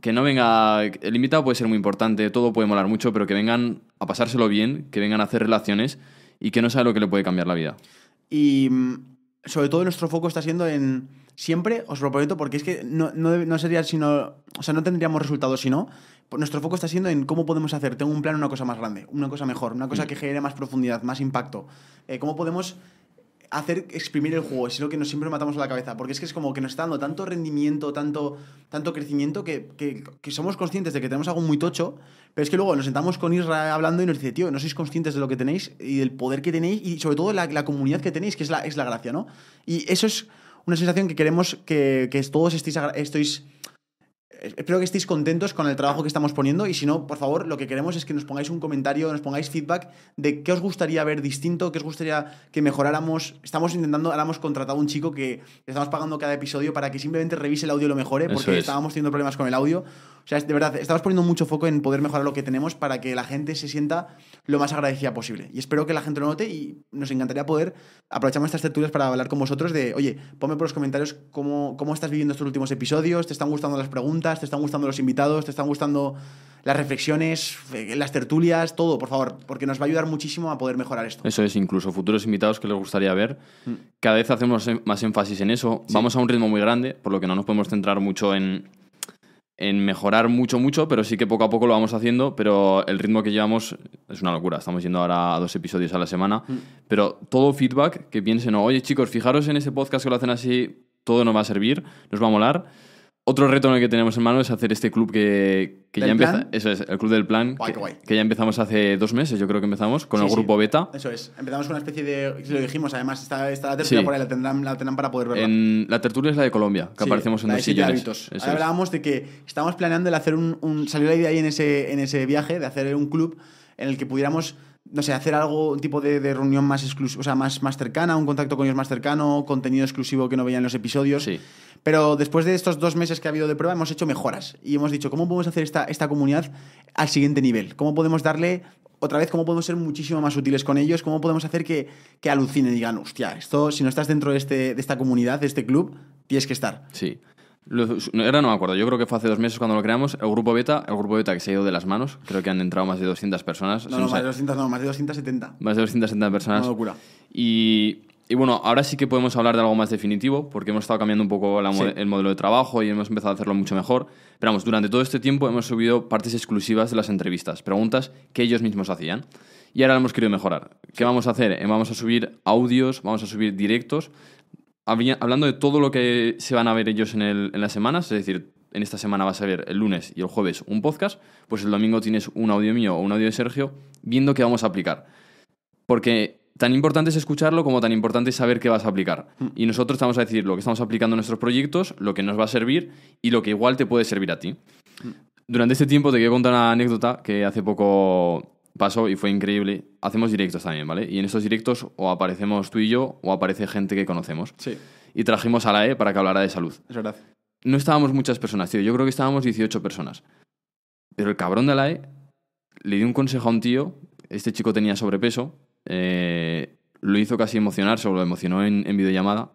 Speaker 1: Que no venga. El invitado puede ser muy importante, todo puede molar mucho, pero que vengan a pasárselo bien, que vengan a hacer relaciones y que no sabe lo que le puede cambiar la vida.
Speaker 2: Y mm, sobre todo nuestro foco está siendo en. Siempre os lo prometo, porque es que no, no, no sería sino. O sea, no tendríamos resultados si no. Pues Nuestro foco está siendo en cómo podemos hacer. Tengo un plan, una cosa más grande, una cosa mejor, una cosa que genere más profundidad, más impacto. Eh, cómo podemos hacer exprimir el juego, lo que nos siempre matamos a la cabeza, porque es que es como que nos está dando tanto rendimiento, tanto, tanto crecimiento, que, que- somos conscientes de que tenemos algo muy tocho, pero es que luego nos sentamos con Isra hablando y nos dice, tío, no sois conscientes de lo que tenéis y del poder que tenéis y sobre todo la, la comunidad que tenéis, que es la, es la gracia, ¿no? Y eso es una sensación que queremos que, que todos estéis, estéis Espero que estéis contentos con el trabajo que estamos poniendo y si no, por favor, lo que queremos es que nos pongáis un comentario, nos pongáis feedback de qué os gustaría ver distinto, qué os gustaría que mejoráramos. Estamos intentando, ahora hemos contratado a un chico que le estamos pagando cada episodio para que simplemente revise el audio y lo mejore, porque
Speaker 1: es.
Speaker 2: estábamos teniendo problemas con el audio. O sea, de verdad, estamos poniendo mucho foco en poder mejorar lo que tenemos para que la gente se sienta lo más agradecida posible. Y espero que la gente lo note y nos encantaría poder aprovechar estas tertulias para hablar con vosotros de, oye, ponme por los comentarios cómo, cómo estás viviendo estos últimos episodios, te están gustando las preguntas preguntas, te están gustando los invitados, te están gustando las reflexiones, eh, las tertulias, todo, por favor, porque nos va a ayudar muchísimo a poder mejorar esto.
Speaker 1: Eso es, incluso futuros invitados que les gustaría ver.
Speaker 2: Mm.
Speaker 1: Cada vez hacemos em- más énfasis en eso. Vamos a un ritmo muy grande, por lo que no nos podemos centrar mucho en, en mejorar mucho, mucho, pero sí que poco a poco lo vamos haciendo, pero el ritmo que llevamos es una locura. Estamos yendo ahora a dos episodios a la semana,
Speaker 2: Mm.
Speaker 1: pero todo feedback que piensen, oye chicos, fijaros en ese podcast que lo hacen así, todo nos va a servir, nos va a molar. Otro reto en el que tenemos en mano es hacer este club que, que ya
Speaker 2: ¿Del
Speaker 1: empieza. Eso es, el club del plan.
Speaker 2: Guay,
Speaker 1: que,
Speaker 2: qué guay.
Speaker 1: que ya empezamos hace dos meses, yo creo que empezamos, con
Speaker 2: Sí,
Speaker 1: el
Speaker 2: sí.
Speaker 1: grupo beta.
Speaker 2: Eso es. Empezamos con una especie de. Lo dijimos, además, está, está la tercera
Speaker 1: Sí.
Speaker 2: por ahí, la tendrán, la tendrán para poder verla.
Speaker 1: En, la tertulia es la de Colombia, que aparecemos en
Speaker 2: la
Speaker 1: dos sillones.
Speaker 2: Ahora
Speaker 1: es.
Speaker 2: hablábamos de que estábamos planeando el hacer un, un- Salió la idea ahí en ese, en ese viaje de hacer un club en el que pudiéramos, no sé, hacer algo, un tipo de, de reunión más exclusiva, o sea, más, más cercana, un contacto con ellos más cercano, contenido exclusivo que no veían en los episodios.
Speaker 1: Sí.
Speaker 2: Pero después de estos dos meses que ha habido de prueba, hemos hecho mejoras y hemos dicho, ¿cómo podemos hacer esta, esta comunidad al siguiente nivel? ¿Cómo podemos darle, otra vez, cómo podemos ser muchísimo más útiles con ellos? ¿Cómo podemos hacer que, que alucinen y digan, hostia, esto, si no estás dentro de, este, de esta comunidad, de este club, tienes que estar?
Speaker 1: Sí. Lo- no, Era, no me acuerdo, yo creo que fue hace dos meses cuando lo creamos, el grupo beta, el grupo beta que se ha ido de las manos, creo que han entrado más de 200 personas.
Speaker 2: No, no, más de 200, no, más de 270.
Speaker 1: más de 270 personas.
Speaker 2: Una locura.
Speaker 1: Y, y bueno, ahora sí que podemos hablar de algo más definitivo, porque hemos estado cambiando un poco la mo-
Speaker 2: Sí.
Speaker 1: el modelo de trabajo y hemos empezado a hacerlo mucho mejor. Pero vamos, durante todo este tiempo hemos subido partes exclusivas de las entrevistas, preguntas que ellos mismos hacían. Y ahora lo hemos querido mejorar. ¿Qué vamos a hacer? Eh, Vamos a subir audios, vamos a subir directos, había- hablando de todo lo que se van a ver ellos en, el- en las semanas, es decir, en esta semana vas a ver el lunes y el jueves un podcast, pues el domingo tienes un audio mío o un audio de Sergio viendo qué vamos a aplicar. Porque tan importante es escucharlo como tan importante es saber qué vas a aplicar. Y nosotros te vamos a decir lo que estamos aplicando en nuestros proyectos, lo que nos va a servir y lo que igual te puede servir a ti. Durante este tiempo te quiero contar una anécdota que hace poco pasó y fue increíble. Hacemos directos también, ¿vale? Y en estos directos o aparecemos tú y yo o aparece gente que conocemos.
Speaker 2: Sí,
Speaker 1: Y trajimos a la E para que hablara de salud.
Speaker 2: es verdad.
Speaker 1: No estábamos muchas personas, tío. Yo creo que estábamos 18 personas. Pero el cabrón de la E le dio un consejo a un tío. Este chico tenía sobrepeso. eh, lo hizo casi emocionar, se lo emocionó en, en videollamada.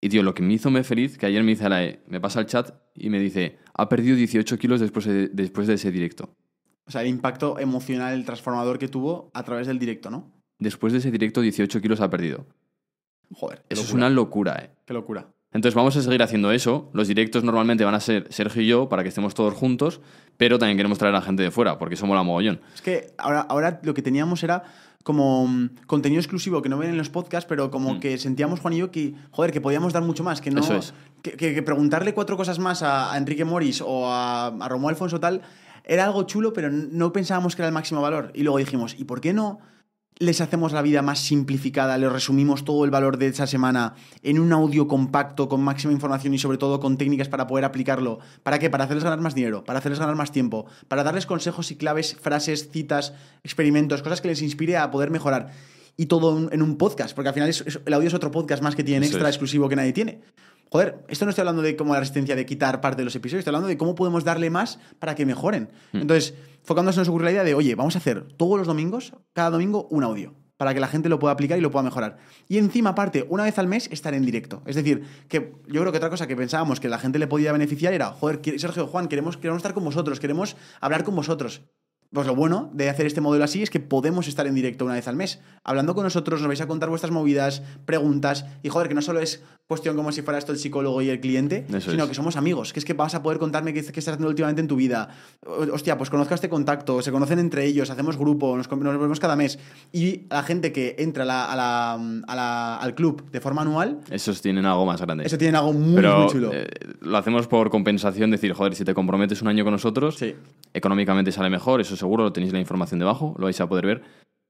Speaker 1: Y, tío, lo que me hizo me feliz, que ayer me dice la E, me pasa el chat y me dice, ha perdido 18 kilos después de, después de ese directo.
Speaker 2: O sea, el impacto emocional, el transformador que tuvo a través del directo, ¿no?
Speaker 1: Después de ese directo, 18 kilos ha perdido.
Speaker 2: Joder,
Speaker 1: Eso es una locura, ¿eh?
Speaker 2: Qué locura.
Speaker 1: Entonces vamos a seguir haciendo eso. Los directos normalmente van a ser Sergio y yo para que estemos todos juntos, pero también queremos traer a gente de fuera porque somos la mogollón.
Speaker 2: Es que ahora, ahora lo que teníamos era como mm, contenido exclusivo que no ven en los podcasts, pero como que sentíamos, Juan y yo, que, joder, que podíamos dar mucho más, que no...
Speaker 1: Mm. Eso es.
Speaker 2: Que, que- que preguntarle cuatro cosas más a, a Enrique Morris o a, a Romuald Alfonso tal era algo chulo, pero no pensábamos que era el máximo valor. Y luego dijimos, ¿y por qué no les hacemos la vida más simplificada, les resumimos todo el valor de esa semana en un audio compacto, con máxima información y sobre todo con técnicas para poder aplicarlo. ¿Para qué? Para hacerles ganar más dinero, para hacerles ganar más tiempo, para darles consejos y claves, frases, citas, experimentos, cosas que les inspire a poder mejorar. Y todo en- un podcast, porque al final es- es- el audio es otro podcast más que tiene
Speaker 1: Eso
Speaker 2: extra exclusivo que nadie tiene. Joder, esto no estoy hablando de como la resistencia de quitar parte de los episodios, estoy hablando de cómo podemos darle más para que mejoren.
Speaker 1: Hmm.
Speaker 2: Entonces, se nos ocurrió la idea de, oye, vamos a hacer todos los domingos, cada domingo, un audio, para que la gente lo pueda aplicar y lo pueda mejorar. Y encima, aparte, una vez al mes, estar en directo. Es decir, que yo creo que otra cosa que pensábamos que la gente le podía beneficiar era, joder, Sergio, Juan, queremos, queremos estar con vosotros, queremos hablar con vosotros. Pues lo bueno de hacer este modelo así es que podemos estar en directo una vez al mes, hablando con nosotros, nos vais a contar vuestras movidas, preguntas, y joder, que no solo es cuestión como si fuera esto el psicólogo y el cliente,
Speaker 1: Eso
Speaker 2: sino
Speaker 1: es.
Speaker 2: que somos amigos, que es que vas a poder contarme qué, qué estás haciendo últimamente en tu vida. Hostia, pues conozco a este contacto, se conocen entre ellos, hacemos grupo, nos, nos vemos cada mes. Y la gente que entra a la- a la- a la- al club de forma anual,
Speaker 1: Esos tienen algo más grande.
Speaker 2: eso tiene algo muy,
Speaker 1: Pero
Speaker 2: muy chulo.
Speaker 1: eh, lo hacemos por compensación, decir, joder, si te comprometes un año con nosotros,
Speaker 2: Sí.
Speaker 1: económicamente sale mejor, eso seguro, tenéis la información debajo, lo vais a poder ver.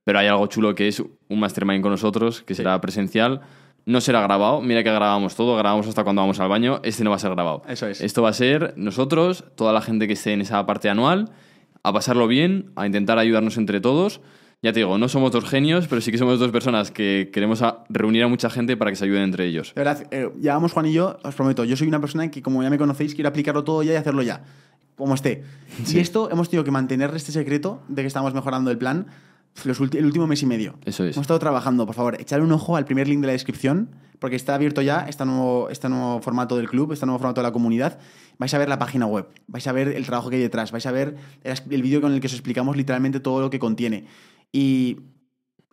Speaker 1: Pero hay algo chulo que es un mastermind con nosotros, que será presencial. No será grabado, mira que grabamos todo, grabamos hasta cuando vamos al baño, este no va a ser grabado.
Speaker 2: Eso es.
Speaker 1: Esto va a ser nosotros, toda la gente que esté en esa parte anual, a pasarlo bien, a intentar ayudarnos entre todos. Ya te digo, no somos dos genios, pero sí que somos dos personas que queremos a- reunir a mucha gente para que se ayuden entre ellos.
Speaker 2: De verdad, eh, ya vamos Juan y yo, os prometo, yo soy una persona que como ya me conocéis, quiero aplicarlo todo ya y hacerlo ya, como esté. Y esto hemos tenido que mantener este secreto de que estamos mejorando el plan los el último mes y medio.
Speaker 1: Eso es.
Speaker 2: Hemos estado trabajando, por favor, echar un ojo al primer link de la descripción, porque está abierto ya este nuevo, este nuevo formato del club, este nuevo formato de la comunidad. Vais a ver la página web, vais a ver el trabajo que hay detrás, vais a ver el, el vídeo con el que os explicamos literalmente todo lo que contiene. Y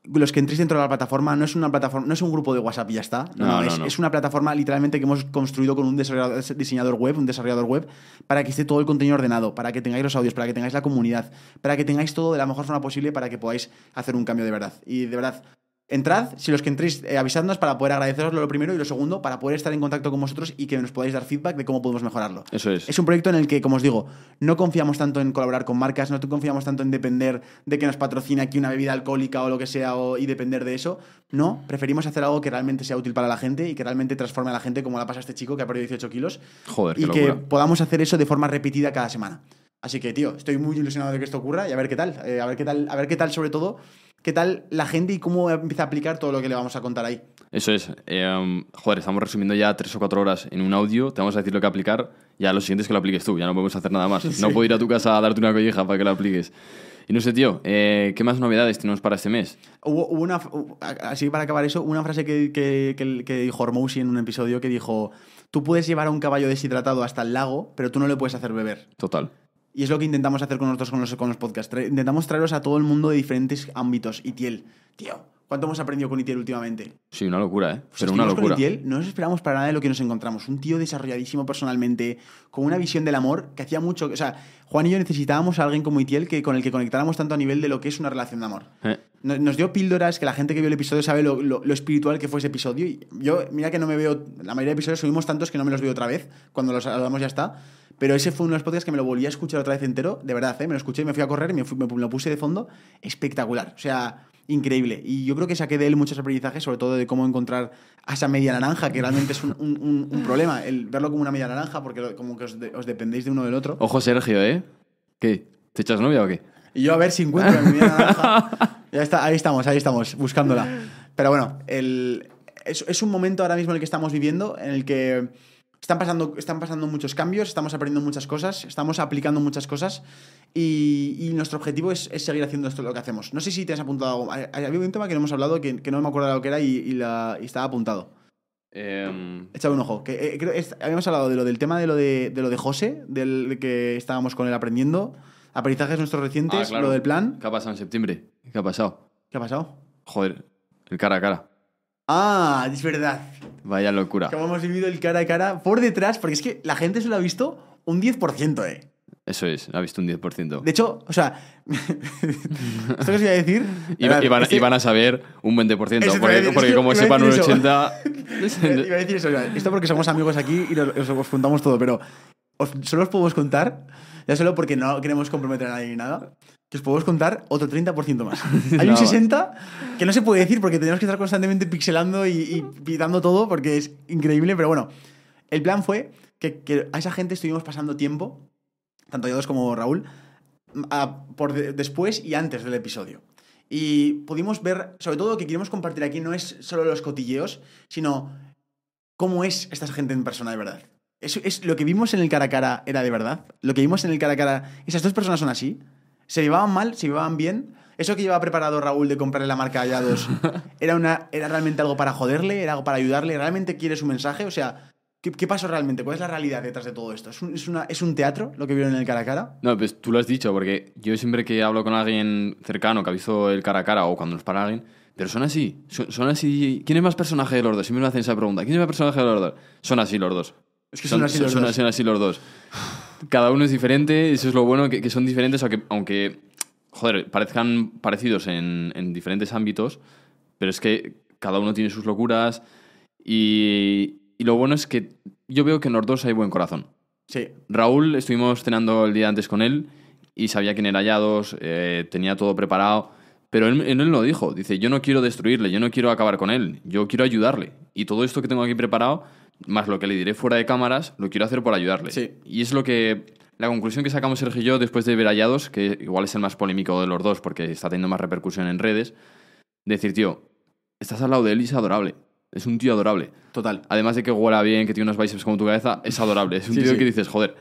Speaker 2: los que entréis dentro de la plataforma no es una plataforma, no es un grupo de WhatsApp y ya está. No,
Speaker 1: No,
Speaker 2: no,
Speaker 1: no,
Speaker 2: es, es una plataforma literalmente que hemos construido con un diseñador web, un desarrollador web, para que esté todo el contenido ordenado, para que tengáis los audios, para que tengáis la comunidad, para que tengáis todo de la mejor forma posible para que podáis hacer un cambio de verdad. Y de verdad, entrad, si los que entréis, eh, avisadnos para poder agradeceros lo primero y lo segundo, para poder estar en contacto con vosotros y que nos podáis dar feedback de cómo podemos mejorarlo.
Speaker 1: Eso es.
Speaker 2: Es un proyecto en el que, como os digo, no confiamos tanto en colaborar con marcas, no confiamos tanto en depender de que nos patrocine aquí una bebida alcohólica o lo que sea o- y depender de eso. No, preferimos hacer algo que realmente sea útil para la gente y que realmente transforme a la gente, como la pasa a este chico que ha perdido 18 kilos.
Speaker 1: Joder, qué
Speaker 2: y que
Speaker 1: locura.
Speaker 2: podamos hacer eso de forma repetida cada semana. Así que, tío, estoy muy ilusionado de que esto ocurra y a ver qué tal. Eh, a ver qué tal, a ver qué tal, sobre todo, qué tal la gente y cómo empieza a aplicar todo lo que le vamos a contar ahí.
Speaker 1: Eso es. Eh, um, joder, estamos resumiendo ya tres o cuatro horas en un audio. Te vamos a decir lo que aplicar. Ya lo siguiente es que lo apliques tú. Ya no podemos hacer nada más. No puedo ir a tu casa a darte una colleja para que lo apliques. Y no sé, tío, eh, ¿qué más novedades tenemos para este mes?
Speaker 2: Hubo, hubo una, así para acabar eso, una frase que, que, que- que dijo Hormousi en un episodio que dijo, tú puedes llevar a un caballo deshidratado hasta el lago, pero tú no le puedes hacer beber.
Speaker 1: Total.
Speaker 2: Y es lo que intentamos hacer con nosotros con los, con los podcasts. Intentamos traeros a todo el mundo de diferentes ámbitos. Itiel, tío, ¿cuánto hemos aprendido con Itiel últimamente?
Speaker 1: Sí, una locura, ¿eh?
Speaker 2: Pues
Speaker 1: Pero una
Speaker 2: estuvimos con
Speaker 1: locura.
Speaker 2: Itiel, no nos esperamos para nada de lo que nos encontramos. Un tío desarrolladísimo personalmente, con una visión del amor que hacía mucho. O sea, Juan y yo necesitábamos a alguien como Itiel que, con el que conectáramos tanto a nivel de lo que es una relación de amor.
Speaker 1: Eh,
Speaker 2: No- Nos dio píldoras que la gente que vio el episodio sabe lo, lo- lo espiritual que fue ese episodio. Y yo, mira que no me veo. La mayoría de episodios subimos tantos que no me los veo otra vez. Cuando los hablamos ya está. Pero ese fue uno de los podcasts que me lo volví a escuchar otra vez entero. De verdad, ¿eh? me lo escuché, me fui a correr, me, fui- me lo puse de fondo. Espectacular. O sea, increíble. Y yo creo que saqué de él muchos aprendizajes, sobre todo de cómo encontrar a esa media naranja, que realmente es un, un- un- problema. El verlo como una media naranja, porque como que os, de- os dependéis de uno del otro.
Speaker 1: Ojo, Sergio, ¿eh? ¿Qué? ¿Te echas novia o qué?
Speaker 2: Y yo a ver si encuentro mi media naranja. Ya está, ahí estamos, ahí estamos, buscándola. Pero bueno, el, es, es un momento ahora mismo en el que estamos viviendo, en el que están pasando, están pasando muchos cambios, estamos aprendiendo muchas cosas, estamos aplicando muchas cosas y, y nuestro objetivo es, es seguir haciendo esto lo que hacemos. No sé si te has apuntado algo. Había un tema que no hemos hablado que, que no me acuerdo de lo que era y, y la, y estaba apuntado.
Speaker 1: Em,
Speaker 2: Échale un ojo. Que, eh, creo, es- habíamos hablado de lo del tema de lo de, de lo de José, del de que estábamos con él aprendiendo, aprendizajes nuestros recientes,
Speaker 1: ah, claro.
Speaker 2: lo del plan.
Speaker 1: ¿Qué ha pasado en septiembre? ¿Qué ha pasado?
Speaker 2: ¿Qué ha pasado?
Speaker 1: Joder, el cara a cara.
Speaker 2: Ah, es verdad.
Speaker 1: Vaya locura.
Speaker 2: Que hemos vivido el cara a cara por detrás, porque es que la gente se lo ha visto un 10%, eh.
Speaker 1: Eso es, ha visto un 10%.
Speaker 2: De hecho, o sea, esto que os iba a decir.
Speaker 1: Van,
Speaker 2: este-
Speaker 1: a saber un 20%.
Speaker 2: Eso te iba a
Speaker 1: Porque,
Speaker 2: decir,
Speaker 1: porque como sepan un
Speaker 2: decir eso.
Speaker 1: 80...
Speaker 2: Iba a decir eso, esto porque somos amigos aquí y nos- os, os contamos todo, pero os- solo os podemos contar, ya solo porque no queremos comprometer a nadie ni nada, que os podemos contar otro 30% más. Hay
Speaker 1: No.
Speaker 2: un 60% que no se puede decir porque tenemos que estar constantemente pixelando y, y pitando todo porque es increíble, pero bueno, el plan fue que, que a esa gente estuvimos pasando tiempo, tanto yo dos como Raúl, a- por de- después y antes del episodio. Y pudimos ver, sobre todo lo que queremos compartir aquí no es solo los cotilleos, sino cómo es esta gente en persona de verdad. Es, es lo que vimos en el cara a cara era de verdad. Lo que vimos en el cara a cara, esas dos personas son así. Se llevaban mal, se llevaban bien. Eso que llevaba preparado Raúl de comprarle la marca Hallados era, una, era realmente algo para joderle, era algo para ayudarle. ¿Realmente quiere su mensaje? O sea, ¿qué, qué pasó realmente? ¿Cuál es la realidad detrás de todo esto? ¿Es un, es una- es un teatro lo que vieron en el cara a cara?
Speaker 1: No, pues tú lo has dicho, porque yo siempre que hablo con alguien cercano que ha visto el cara a cara o cuando nos para alguien, pero son así, son, son así. ¿Quién es más personaje de los dos? Siempre me hacen esa pregunta. ¿Quién es más personaje de los dos? Son así los dos.
Speaker 2: Es que son así los
Speaker 1: son
Speaker 2: dos.
Speaker 1: así los dos. Cada uno es diferente, eso es lo bueno, que, que son diferentes, aunque, aunque joder, parezcan parecidos en, en diferentes ámbitos, pero es que cada uno tiene sus locuras y, y lo bueno es que yo veo que en los dos hay buen corazón.
Speaker 2: Sí,
Speaker 1: Raúl, estuvimos cenando el día antes con él y sabía quién era Yados, eh, tenía todo preparado, pero él, él lo dijo, dice, yo no quiero destruirle, yo no quiero acabar con él, yo quiero ayudarle. Y todo esto que tengo aquí preparado, más lo que le diré fuera de cámaras, lo quiero hacer por ayudarle.
Speaker 2: Sí.
Speaker 1: Y es lo que, la conclusión que sacamos Sergio y yo después de ver a Yados, que igual es el más polémico de los dos porque está teniendo más repercusión en redes, decir, tío, estás al lado de él y es adorable. Es un tío adorable.
Speaker 2: total.
Speaker 1: Además de que huela bien, que tiene unos bíceps como tu cabeza, es adorable. Es un
Speaker 2: Sí,
Speaker 1: tío
Speaker 2: sí.
Speaker 1: que dices, joder,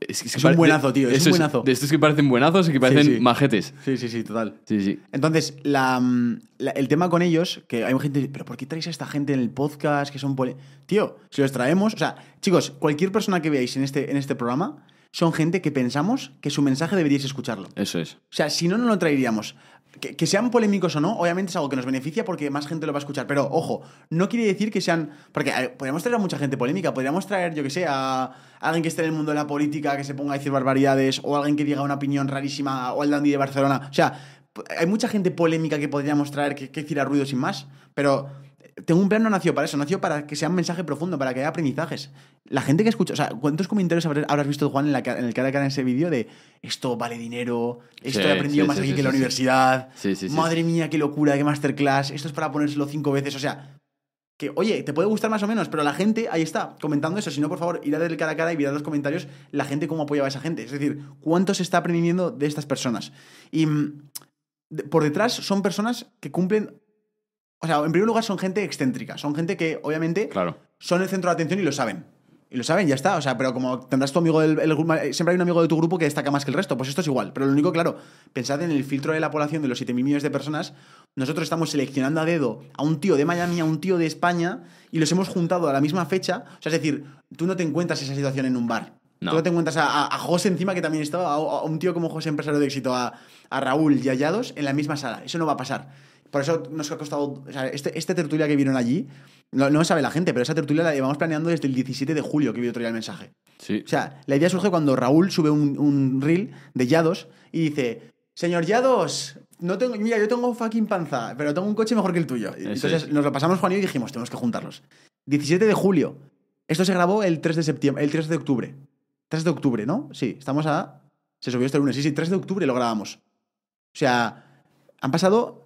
Speaker 1: Es, que
Speaker 2: Es
Speaker 1: pare-
Speaker 2: un buenazo, tío, es un buenazo.
Speaker 1: De estos que parecen buenazos y que parecen
Speaker 2: sí.
Speaker 1: majetes.
Speaker 2: Sí, sí, sí, total.
Speaker 1: Sí, sí.
Speaker 2: Entonces, la, mm, la- el tema con ellos, que hay gente que dice, pero ¿por qué traéis a esta gente en el podcast que son... pole-?" Tío, si los traemos... O sea, chicos, cualquier persona que veáis en este, en este programa son gente que pensamos que su mensaje deberíais escucharlo.
Speaker 1: Eso es.
Speaker 2: O sea, si no, no lo traeríamos. Que, sean polémicos o no, obviamente es algo que nos beneficia porque más gente lo va a escuchar. Pero, ojo, no quiere decir que sean... Porque podríamos traer a mucha gente polémica. Podríamos traer, yo que sé, a alguien que esté en el mundo de la política, que se ponga a decir barbaridades, o alguien que diga una opinión rarísima, o al Dandy de Barcelona. O sea, hay mucha gente polémica que podríamos traer que, que tira ruido sin más. Pero tengo un plan no nació para eso, nació para que sea un mensaje profundo, para que haya aprendizajes. La gente que escucha, o sea, ¿cuántos comentarios habrás, visto, Juan, en, la, en el cara a cara en ese vídeo de esto vale dinero, esto
Speaker 1: Sí,
Speaker 2: he aprendido
Speaker 1: sí,
Speaker 2: más
Speaker 1: sí,
Speaker 2: aquí que en la universidad, madre mía, qué locura, qué masterclass, esto es para ponérselo cinco veces, o sea, que, oye, te puede gustar más o menos, pero la gente ahí está comentando eso. Si no, por favor, ir a ver el cara a cara y mirar los comentarios la gente cómo apoyaba a esa gente. Es decir, cuánto se está aprendiendo de estas personas. Y mm, por detrás son personas que cumplen. O sea, en primer lugar son gente excéntrica. Son gente que, obviamente,
Speaker 1: Claro.
Speaker 2: son el centro de atención y lo saben. Y lo saben, ya está. O sea, pero como tendrás tu amigo del el grupo- siempre hay un amigo de tu grupo que destaca más que el resto. Pues esto es igual. Pero lo único, claro, pensad en el filtro de la población de los 7.000 millones de personas. Nosotros estamos seleccionando a dedo a un tío de Miami, a un tío de España, y los hemos juntado a la misma fecha. O sea, es decir, tú no te encuentras esa situación en un bar.
Speaker 1: No.
Speaker 2: Tú no te encuentras a, a- a José encima, que también estaba, a, a un tío como José, empresario de éxito, a, a Raúl y a Yados en la misma sala. Eso no va a pasar. Por eso nos ha costado. O sea, este, este tertulia que vieron allí, no, no sabe la gente, pero esa tertulia la llevamos planeando desde el 17 de julio que vi otro día el mensaje.
Speaker 1: Sí.
Speaker 2: O sea, la idea surge cuando Raúl sube un, un reel de Yados y dice: Señor Yados, no tengo, mira, yo tengo fucking panza, pero tengo un coche mejor que el tuyo.
Speaker 1: Eso
Speaker 2: Entonces
Speaker 1: es.
Speaker 2: nos lo pasamos Juan y dijimos: Tenemos que juntarlos. 17 de julio. Esto se grabó el 3 de septiembre, el 3 de octubre. 3 de octubre, ¿no? Sí, estamos a. Se subió este lunes. Sí, sí, 3 de octubre lo grabamos. O sea, han pasado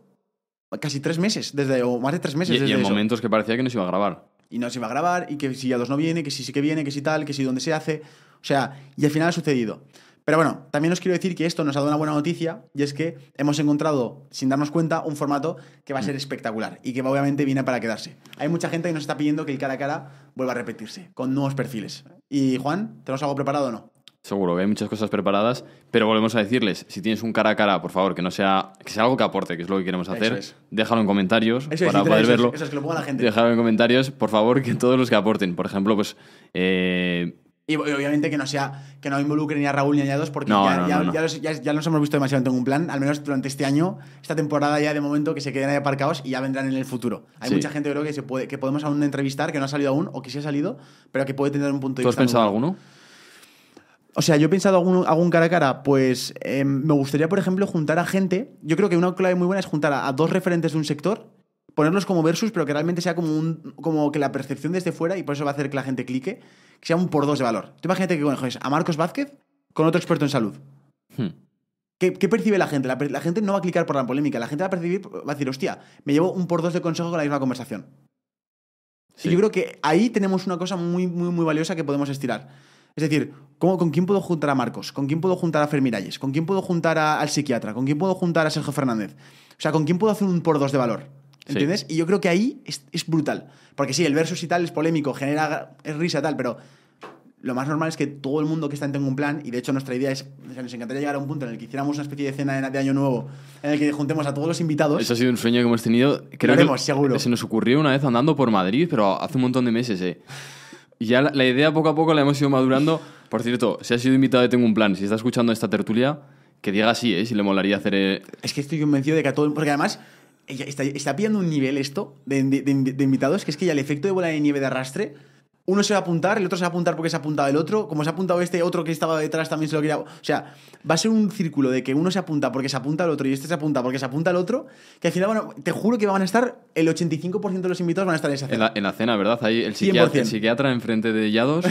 Speaker 2: casi tres meses, desde, o más de tres meses
Speaker 1: Y, y
Speaker 2: desde
Speaker 1: en
Speaker 2: eso.
Speaker 1: momentos que parecía que no se iba a grabar.
Speaker 2: Y no se va a grabar, y que si ya dos no viene, que si sí que viene, que si tal, que si dónde se hace. O sea, y al final ha sucedido. Pero bueno, también os quiero decir que esto nos ha dado una buena noticia, y es que hemos encontrado, sin darnos cuenta, un formato que va a ser espectacular y que obviamente viene para quedarse. Hay mucha gente que nos está pidiendo que el cara a cara vuelva a repetirse, con nuevos perfiles. Y Juan, ¿tenemos algo preparado o no?
Speaker 1: Seguro que hay muchas cosas preparadas, pero volvemos a decirles, si tienes un cara a cara, por favor, que no sea, que sea algo que aporte, que es lo que queremos hacer,
Speaker 2: es.
Speaker 1: déjalo en comentarios
Speaker 2: Eso es,
Speaker 1: para
Speaker 2: literal,
Speaker 1: poder
Speaker 2: eso es,
Speaker 1: verlo.
Speaker 2: eso es que lo ponga la gente.
Speaker 1: Déjalo en comentarios, por favor, que todos los que aporten, por ejemplo, pues eh,
Speaker 2: Y obviamente que no sea que no involucre ni a Raúl ni a Yados porque
Speaker 1: No,
Speaker 2: ya,
Speaker 1: no,
Speaker 2: ya,
Speaker 1: no, no.
Speaker 2: ya los, ya- ya los hemos visto demasiado en Tengo un plan, al menos durante este año, esta temporada ya de momento que se queden ahí aparcados y ya vendrán en el futuro. Hay
Speaker 1: Sí.
Speaker 2: mucha gente creo que se puede que podemos aún entrevistar que no ha salido aún o que sí ha salido, pero que puede tener un punto de
Speaker 1: ¿tú has
Speaker 2: vista.
Speaker 1: pensado alguno?
Speaker 2: O sea, yo he pensado algún, algún cara a cara, pues eh, me gustaría, por ejemplo, juntar a gente. Yo creo que una clave muy buena es juntar a, a dos referentes de un sector, ponerlos como versus, pero que realmente sea como un como que la percepción desde fuera, y por eso va a hacer que la gente clique, que sea un por dos de valor. Tú imagínate que coges a Marcos Vázquez con otro experto en salud.
Speaker 1: Hmm.
Speaker 2: ¿Qué, qué percibe la gente? La, gente no va a clicar por la polémica, la gente va a percibir, va a decir, hostia, me llevo un por dos de consejo con la misma conversación.
Speaker 1: Sí.
Speaker 2: Y yo creo que ahí tenemos una cosa muy, muy, muy valiosa que podemos estirar. Es decir, ¿cómo- ¿con quién puedo juntar a Marcos? ¿Con quién puedo juntar a Fer Miralles? ¿Con quién puedo juntar a- al psiquiatra? ¿Con quién puedo juntar a Sergio Fernández? O sea, ¿con quién puedo hacer un por dos de valor?
Speaker 1: Sí.
Speaker 2: ¿Entiendes? Y yo creo que ahí es, es brutal. Porque sí, el versus y tal es polémico, genera es risa tal, pero lo más normal es que todo el mundo que está en Tengo un Plan, y de hecho nuestra idea es, o sea, nos encantaría llegar a un punto en el que hiciéramos una especie de cena de, de Año Nuevo, en el que juntemos a todos los invitados.
Speaker 1: Eso ha sido un sueño que hemos tenido. Creo
Speaker 2: Lo haremos,
Speaker 1: que
Speaker 2: seguro.
Speaker 1: Se nos ocurrió una vez andando por Madrid, pero hace un montón de meses, eh. Y ya la, la idea poco a poco la hemos ido madurando. Por cierto, si has sido invitado de Tengo un Plan, si está escuchando esta tertulia, que diga sí, ¿eh? Si le molaría hacer... eh,
Speaker 2: Es que estoy convencido de que a todo. Porque además, está, está pillando un nivel esto de- de- de invitados que es que ya el efecto de bola de nieve de arrastre. Uno se va a apuntar, el otro se va a apuntar porque se ha apuntado el otro. Como se ha apuntado este, otro que estaba detrás también se lo quería. O sea, va a ser un círculo de que uno se apunta porque se apunta al otro y este se apunta porque se apunta al otro. Que al final, bueno, te juro que van a estar. El 85% de los invitados van a estar en esa
Speaker 1: en,
Speaker 2: cena.
Speaker 1: la, en la cena, ¿verdad? Ahí el psiquiatra,
Speaker 2: 100%.
Speaker 1: el psiquiatra enfrente de Yados.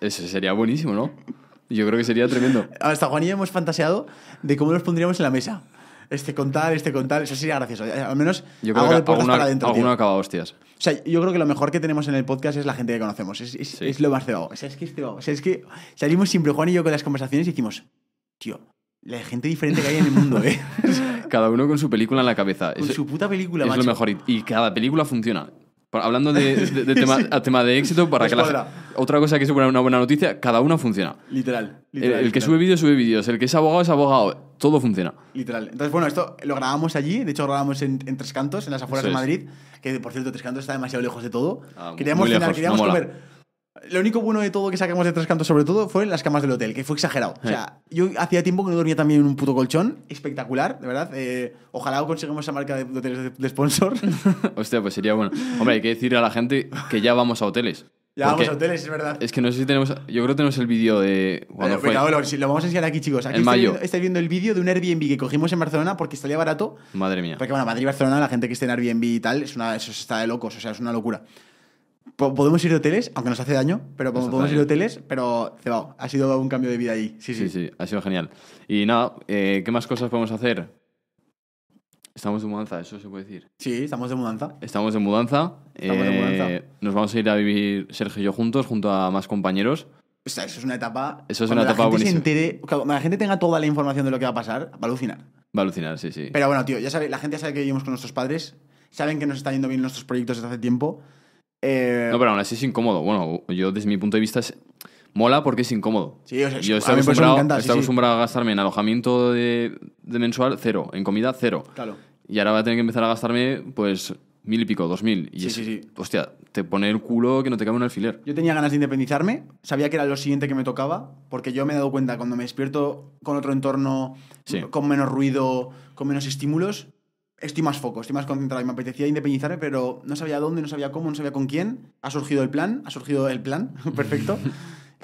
Speaker 1: Eso sería buenísimo, ¿no? Yo creo que sería tremendo.
Speaker 2: Hasta Juan y yo hemos fantaseado de cómo los pondríamos en la mesa. Este con tal, este con tal. Eso sería gracioso. Al menos
Speaker 1: Yo creo
Speaker 2: algo
Speaker 1: que
Speaker 2: de puertas
Speaker 1: alguno,
Speaker 2: para adentro.
Speaker 1: alguno acaba hostias.
Speaker 2: O sea, yo creo que lo mejor que tenemos en el podcast es la gente que conocemos. Es, es-
Speaker 1: Sí.
Speaker 2: es lo más cebado. O sea, es que es cebado. O sea, es que salimos siempre, Juan y yo, con las conversaciones y decimos, tío, la gente diferente que hay en el mundo, ¿eh?
Speaker 1: Cada uno con su película en la cabeza.
Speaker 2: con
Speaker 1: Es-
Speaker 2: su puta película,
Speaker 1: es
Speaker 2: macho.
Speaker 1: lo mejor. Y, y cada película funciona. Hablando de, de- de tema, a tema de éxito, para que la, otra cosa que es una buena noticia, cada una funciona.
Speaker 2: Literal.
Speaker 1: El,
Speaker 2: literal,
Speaker 1: el que
Speaker 2: literal.
Speaker 1: sube vídeos, sube vídeos. El que es abogado, es abogado. Todo funciona.
Speaker 2: Literal. Entonces, bueno, esto lo grabamos allí. De hecho, grabamos en, en Tres Cantos, en las afueras
Speaker 1: Eso
Speaker 2: de
Speaker 1: es.
Speaker 2: Madrid. Que, por cierto, Tres Cantos está demasiado lejos de todo.
Speaker 1: Ah,
Speaker 2: queríamos cenar, queríamos
Speaker 1: no
Speaker 2: comer. Lo único bueno de todo que sacamos de Tres Cantos, sobre todo, fue las camas del hotel, que fue exagerado. O sea, yo hacía tiempo que no dormía también en un puto colchón. Espectacular, de verdad. Eh, ojalá conseguimos esa marca de, de hoteles de, de sponsor.
Speaker 1: Hostia, pues sería bueno. Hombre, hay que decirle a la gente que ya vamos a hoteles.
Speaker 2: ya vamos a hoteles, es verdad.
Speaker 1: Es que no sé si tenemos. Yo creo que tenemos el vídeo de. Cuando
Speaker 2: Eh,
Speaker 1: fue.
Speaker 2: lo, lo vamos a enseñar aquí, chicos. Aquí
Speaker 1: En
Speaker 2: estáis
Speaker 1: mayo.
Speaker 2: viendo, estáis viendo el vídeo de un Airbnb que cogimos en Barcelona porque salía barato.
Speaker 1: Madre mía.
Speaker 2: Porque, bueno, Madrid y Barcelona, la gente que esté en Airbnb y tal, es una, eso está de locos, o sea, es una locura. Po- Podemos ir de hoteles, aunque nos hace daño, pero
Speaker 1: Nos
Speaker 2: podemos ir de hoteles, pero cebado, ha sido un cambio de vida ahí. Sí, sí.
Speaker 1: Sí, sí, ha sido genial. Y nada, eh, ¿qué más cosas podemos hacer? Estamos de mudanza, eso se puede decir.
Speaker 2: Sí, estamos de mudanza.
Speaker 1: Estamos de mudanza.
Speaker 2: Estamos de
Speaker 1: eh,
Speaker 2: mudanza.
Speaker 1: Nos vamos a ir a vivir Sergio y yo juntos, junto a más compañeros.
Speaker 2: O sea, eso es una etapa.
Speaker 1: Eso es una etapa
Speaker 2: la gente se
Speaker 1: buenísima.
Speaker 2: entere, cuando la gente tenga toda la información de lo que va a pasar, va a alucinar.
Speaker 1: Va a alucinar, sí, sí.
Speaker 2: Pero bueno, tío, ya sabe, la gente ya sabe que vivimos con nuestros padres, saben que nos están yendo bien nuestros proyectos desde hace tiempo. Eh,
Speaker 1: No, pero aún así es incómodo. Bueno, yo desde mi punto de vista es... mola porque es incómodo.
Speaker 2: Sí, o sea,
Speaker 1: yo estoy acostumbrado,
Speaker 2: encanta,
Speaker 1: estoy
Speaker 2: sí.
Speaker 1: acostumbrado a gastarme en alojamiento de, de mensual cero, en comida cero.
Speaker 2: Claro.
Speaker 1: Y ahora voy a tener que empezar a gastarme, pues, mil y pico, dos mil. Y
Speaker 2: Sí,
Speaker 1: es-
Speaker 2: sí, sí.
Speaker 1: Hostia, te pone el culo que no te cabe un alfiler.
Speaker 2: Yo tenía ganas de independizarme, sabía que era lo siguiente que me tocaba, porque yo me he dado cuenta cuando me despierto con otro entorno, con menos ruido, con menos estímulos, estoy más foco, estoy más concentrado y me apetecía independizarme, pero no sabía dónde, no sabía cómo, no sabía con quién. Ha surgido el plan, ha surgido el plan, perfecto.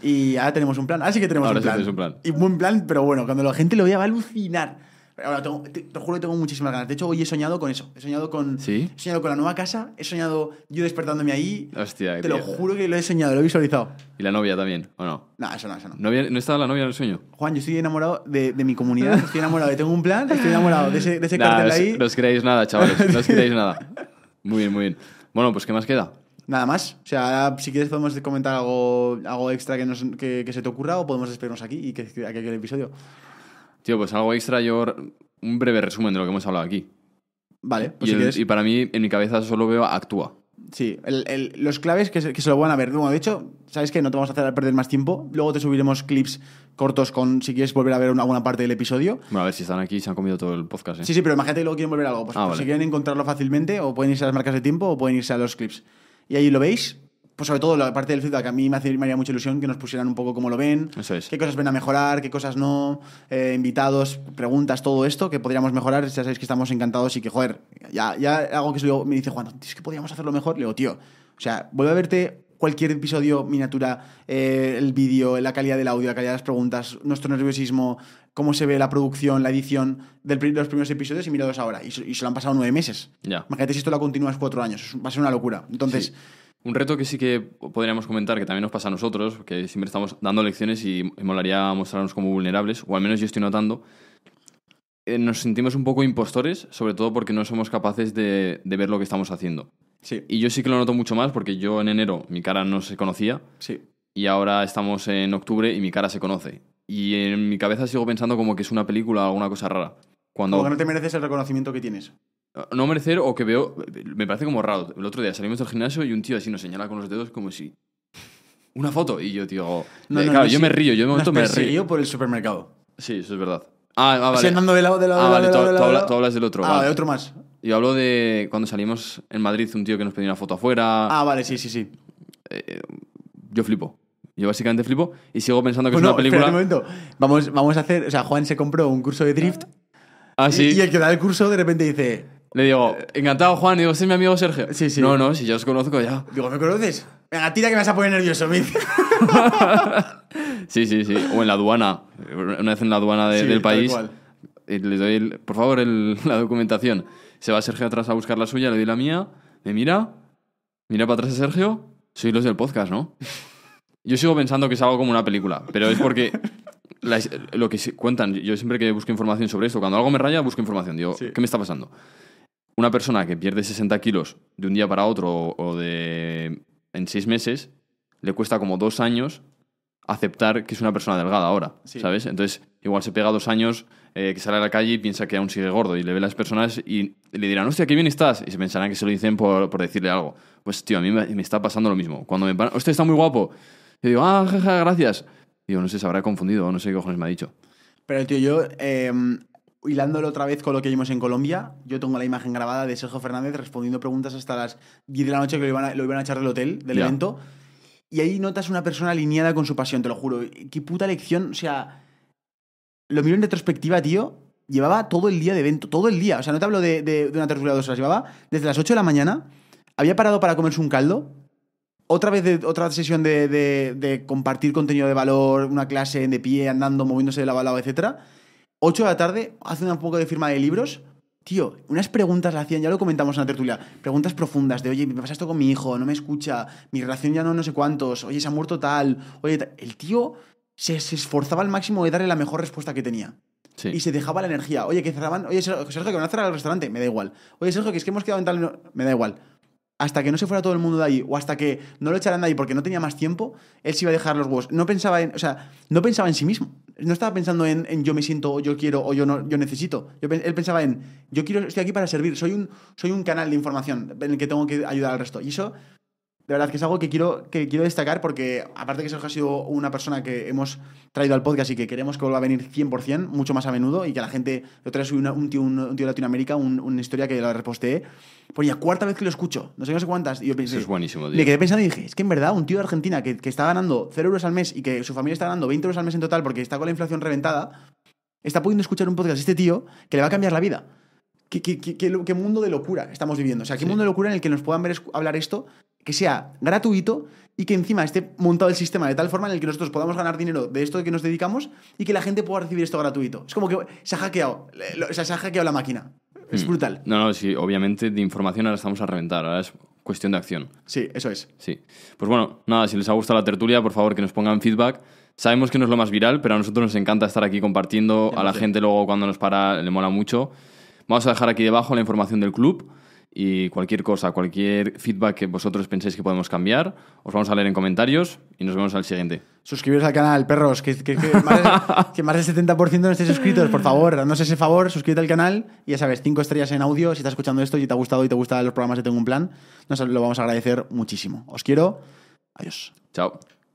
Speaker 2: Y ahora tenemos un plan, ahora sí que tenemos
Speaker 1: Ahora
Speaker 2: un,
Speaker 1: sí
Speaker 2: plan.
Speaker 1: un plan.
Speaker 2: Y buen plan, pero bueno, cuando la gente lo vea va a alucinar. Ahora, tengo- te, te juro que tengo muchísimas ganas. De hecho, hoy he soñado con eso. He soñado con,
Speaker 1: ¿Sí?
Speaker 2: he soñado con la nueva casa, he soñado yo despertándome ahí.
Speaker 1: Hostia,
Speaker 2: Te lo
Speaker 1: tío.
Speaker 2: juro que lo he soñado, lo he visualizado.
Speaker 1: Y la novia también, ¿o no?
Speaker 2: No, eso no, eso no.
Speaker 1: ¿No, había- no estaba la novia en el sueño?
Speaker 2: Juan, yo estoy enamorado de, de mi comunidad, estoy enamorado de tengo un plan, estoy enamorado de ese, de ese
Speaker 1: Nah,
Speaker 2: cartel
Speaker 1: no,
Speaker 2: ahí.
Speaker 1: no os creáis nada, chavales. No os creáis nada. Muy bien, muy bien. Bueno, pues ¿qué más queda?
Speaker 2: Nada más. O sea, ahora, si quieres podemos comentar algo, algo extra que, nos, que, que se te ocurra o podemos despedirnos aquí y que, que, que el episodio.
Speaker 1: Tío, pues algo extra, yo... Un breve resumen de lo que hemos hablado aquí.
Speaker 2: Vale, pues
Speaker 1: y,
Speaker 2: si
Speaker 1: el-
Speaker 2: quieres.
Speaker 1: y para mí, en mi cabeza solo veo actúa.
Speaker 2: Sí, el- el- los claves que se, que se lo van a ver. Bueno, de hecho, ¿sabes qué? No te vamos a hacer perder más tiempo. Luego te subiremos clips cortos con si quieres volver a ver una- alguna parte del episodio.
Speaker 1: Bueno, a ver si están aquí se han comido todo el podcast, ¿eh?
Speaker 2: Sí, sí, pero imagínate que luego quieren volver a algo. Pues,
Speaker 1: Ah,
Speaker 2: pues
Speaker 1: vale.
Speaker 2: si quieren encontrarlo fácilmente, o pueden irse a las marcas de tiempo o pueden irse a los clips. Y ahí lo veis. Pues sobre todo la parte del feedback, a mí me, hace, me haría mucha ilusión que nos pusieran un poco cómo lo ven,
Speaker 1: Eso es.
Speaker 2: qué cosas ven a mejorar, qué cosas no, eh, invitados, preguntas, todo esto que podríamos mejorar. Ya sabéis que estamos encantados y que, joder, ya, ya algo que se me dice Juan, "Tío, es que podríamos hacerlo mejor. Le digo, tío, o sea, vuelve a verte cualquier episodio, miniatura, eh, el vídeo, la calidad del audio, la calidad de las preguntas, nuestro nerviosismo, cómo se ve la producción, la edición de los primeros episodios y míralos ahora. Y, se- y se lo han pasado nueve meses.
Speaker 1: Ya.
Speaker 2: Imagínate si esto lo continúas cuatro años. Va a ser una locura. Entonces,
Speaker 1: Sí. Un reto que sí que podríamos comentar, que también nos pasa a nosotros, que siempre estamos dando lecciones y y molaría mostrarnos como vulnerables, o al menos yo estoy notando, eh, nos sentimos un poco impostores, sobre todo porque no somos capaces de, de ver lo que estamos haciendo.
Speaker 2: sí,
Speaker 1: Y yo sí que lo noto mucho más porque yo en enero mi cara no se conocía
Speaker 2: sí.
Speaker 1: y ahora estamos en octubre y mi cara se conoce. Y en mi cabeza sigo pensando como que es una película o alguna cosa rara. Cuando
Speaker 2: Como que no te mereces el reconocimiento que tienes.
Speaker 1: No merecer o que veo, me parece como raro. El otro día salimos del gimnasio y un tío así nos señala con los dedos como si... Una foto. Y yo, tío...
Speaker 2: No,
Speaker 1: eh,
Speaker 2: no,
Speaker 1: claro,
Speaker 2: no,
Speaker 1: yo
Speaker 2: sí.
Speaker 1: me río, yo de momento me río.
Speaker 2: por el supermercado.
Speaker 1: Sí, eso es verdad. Ah, ah, vale.
Speaker 2: andando de lado, de lado,
Speaker 1: Ah,
Speaker 2: de
Speaker 1: vale,
Speaker 2: lado,
Speaker 1: tú,
Speaker 2: de
Speaker 1: tú
Speaker 2: lado, de
Speaker 1: habla-
Speaker 2: lado.
Speaker 1: tú hablas del otro.
Speaker 2: Ah,
Speaker 1: vale.
Speaker 2: de otro más.
Speaker 1: Yo hablo de cuando salimos en Madrid, un tío que nos pedía una foto afuera.
Speaker 2: Ah, vale, sí, sí, sí.
Speaker 1: Yo flipo. Yo básicamente flipo y sigo pensando que es una película.
Speaker 2: un momento. Vamos, vamos a hacer. O sea, Juan se compró un curso de drift.
Speaker 1: Ah, sí.
Speaker 2: Y, y el que da el curso de repente dice:
Speaker 1: Le digo, encantado, Juan. Y digo, es mi amigo Sergio.
Speaker 2: Sí, sí.
Speaker 1: No, no, si ya os conozco ya.
Speaker 2: Digo, ¿me conoces? Venga, tira que me vas a poner nervioso. Me dice.
Speaker 1: Sí, sí, sí. O en la aduana. Una vez en la aduana de-
Speaker 2: Sí,
Speaker 1: del
Speaker 2: tal
Speaker 1: país.
Speaker 2: cual.
Speaker 1: eh, Le doy, el- por favor, el- la documentación. Se va Sergio atrás a buscar la suya, le doy la mía. Me mira. Mira para atrás a Sergio. Soy los del podcast, ¿no? Yo sigo pensando que es algo como una película, pero es porque la- lo que se- cuentan, yo siempre que busco información sobre esto, cuando algo me raya, busco información. Digo,
Speaker 2: Sí.
Speaker 1: ¿qué me está pasando? Una persona que pierde 60 kilos de un día para otro o- de en seis meses, le cuesta como dos años aceptar que es una persona delgada ahora,
Speaker 2: Sí.
Speaker 1: ¿sabes? Entonces, igual se pega dos años, eh, que sale a la calle y piensa que aún sigue gordo y le ve a las personas y le dirán, hostia, qué bien estás. Y se pensarán que se lo dicen por, por decirle algo. Pues, tío, a mí me, me está pasando lo mismo. Cuando me paran, hostia, está muy guapo. Yo digo, ah, jaja, gracias. Digo, no sé, se habrá confundido, no sé qué cojones me ha dicho.
Speaker 2: Pero, tío, yo, eh, hilándolo otra vez con lo que vimos en Colombia, yo tengo la imagen grabada de Sergio Fernández respondiendo preguntas hasta las 10 de la noche que lo iban a, lo iban a echar del hotel, del evento. Y ahí notas una persona alineada con su pasión, te lo juro. Qué puta lección, o sea, lo miro en retrospectiva, tío. Llevaba todo el día de evento, todo el día. O sea, no te hablo de, de- de una tertulia de dos horas. Llevaba desde las 8 de la mañana, había parado para comerse un caldo, otra vez de, otra sesión de, de- de compartir contenido de valor, una clase de pie, andando, moviéndose de lado a lado, etc. 8 de la tarde, hace un poco de firma de libros. Tío, unas preguntas le hacían, ya lo comentamos en la tertulia, preguntas profundas de, oye, me pasa esto con mi hijo, no me escucha, mi relación ya no no sé cuántos, oye, se ha muerto tal, oye, tal". el tío se, se esforzaba al máximo de darle la mejor respuesta que tenía.
Speaker 1: Sí.
Speaker 2: Y se dejaba la energía. Oye, que cerraban. Oye, Sergio, que van a cerrar el restaurante. Me da igual. Oye, Sergio, que es que hemos quedado en tal. Me da igual. Hasta que no se fuera todo el mundo de ahí, o hasta que no lo echaran de ahí porque no tenía más tiempo, él se iba a dejar los huevos. No pensaba en. O sea, no pensaba en sí mismo. No estaba pensando en, yo me siento, o yo quiero, o yo no, yo necesito. Yo él pensaba en yo quiero, estoy aquí para servir. Soy un, soy un canal de información en el que tengo que ayudar al resto. Y eso de verdad que es algo que quiero, que quiero destacar porque, aparte que Sergio ha sido una persona que hemos traído al podcast y que queremos que vuelva a venir 100%, mucho más a menudo, y que la gente, otra vez subí una- un, tío, un, un tío de Latinoamérica, un- una historia que la reposteé, ponía cuarta vez que lo escucho, no sé, no sé cuántas, y yo pensé,
Speaker 1: Eso es buenísimo, tío.
Speaker 2: me quedé pensando y dije, es que en verdad un tío de Argentina que, que está ganando 0 euros al mes y que su familia está ganando 20 euros al mes en total porque está con la inflación reventada, está pudiendo escuchar un podcast de este tío que le va a cambiar la vida. ¿Qué, qué- qué- qué lo- qué mundo de locura estamos viviendo? O sea, qué
Speaker 1: Sí.
Speaker 2: mundo de locura en el que nos puedan ver hablar esto, que sea gratuito y que encima esté montado el sistema de tal forma en el que nosotros podamos ganar dinero de esto que nos dedicamos y que la gente pueda recibir esto gratuito. Es como que se ha hackeado, o sea, se ha hackeado la máquina. Es
Speaker 1: Mm.
Speaker 2: brutal.
Speaker 1: No, no, sí, obviamente de información ahora estamos a reventar, ahora es cuestión de acción.
Speaker 2: Sí, eso es.
Speaker 1: Sí. Pues bueno, nada, si les ha gustado la tertulia, por favor que nos pongan feedback. Sabemos que no es lo más viral, pero a nosotros nos encanta estar aquí compartiendo. A la
Speaker 2: 100%.
Speaker 1: gente luego cuando nos para le mola mucho. Vamos a dejar aquí debajo la información del club y cualquier cosa, cualquier feedback que vosotros penséis que podemos cambiar, os vamos a leer en comentarios y nos vemos al siguiente.
Speaker 2: Suscribiros al canal, perros, que, que- que más, de- que más del 70% no estéis suscritos. Por favor, haznos ese favor, suscríbete al canal y ya sabes, cinco estrellas en audio. Si estás escuchando esto y te ha gustado y te gustan los programas de Tengo un Plan, nos lo vamos a agradecer muchísimo. Os quiero. Adiós.
Speaker 1: Chao.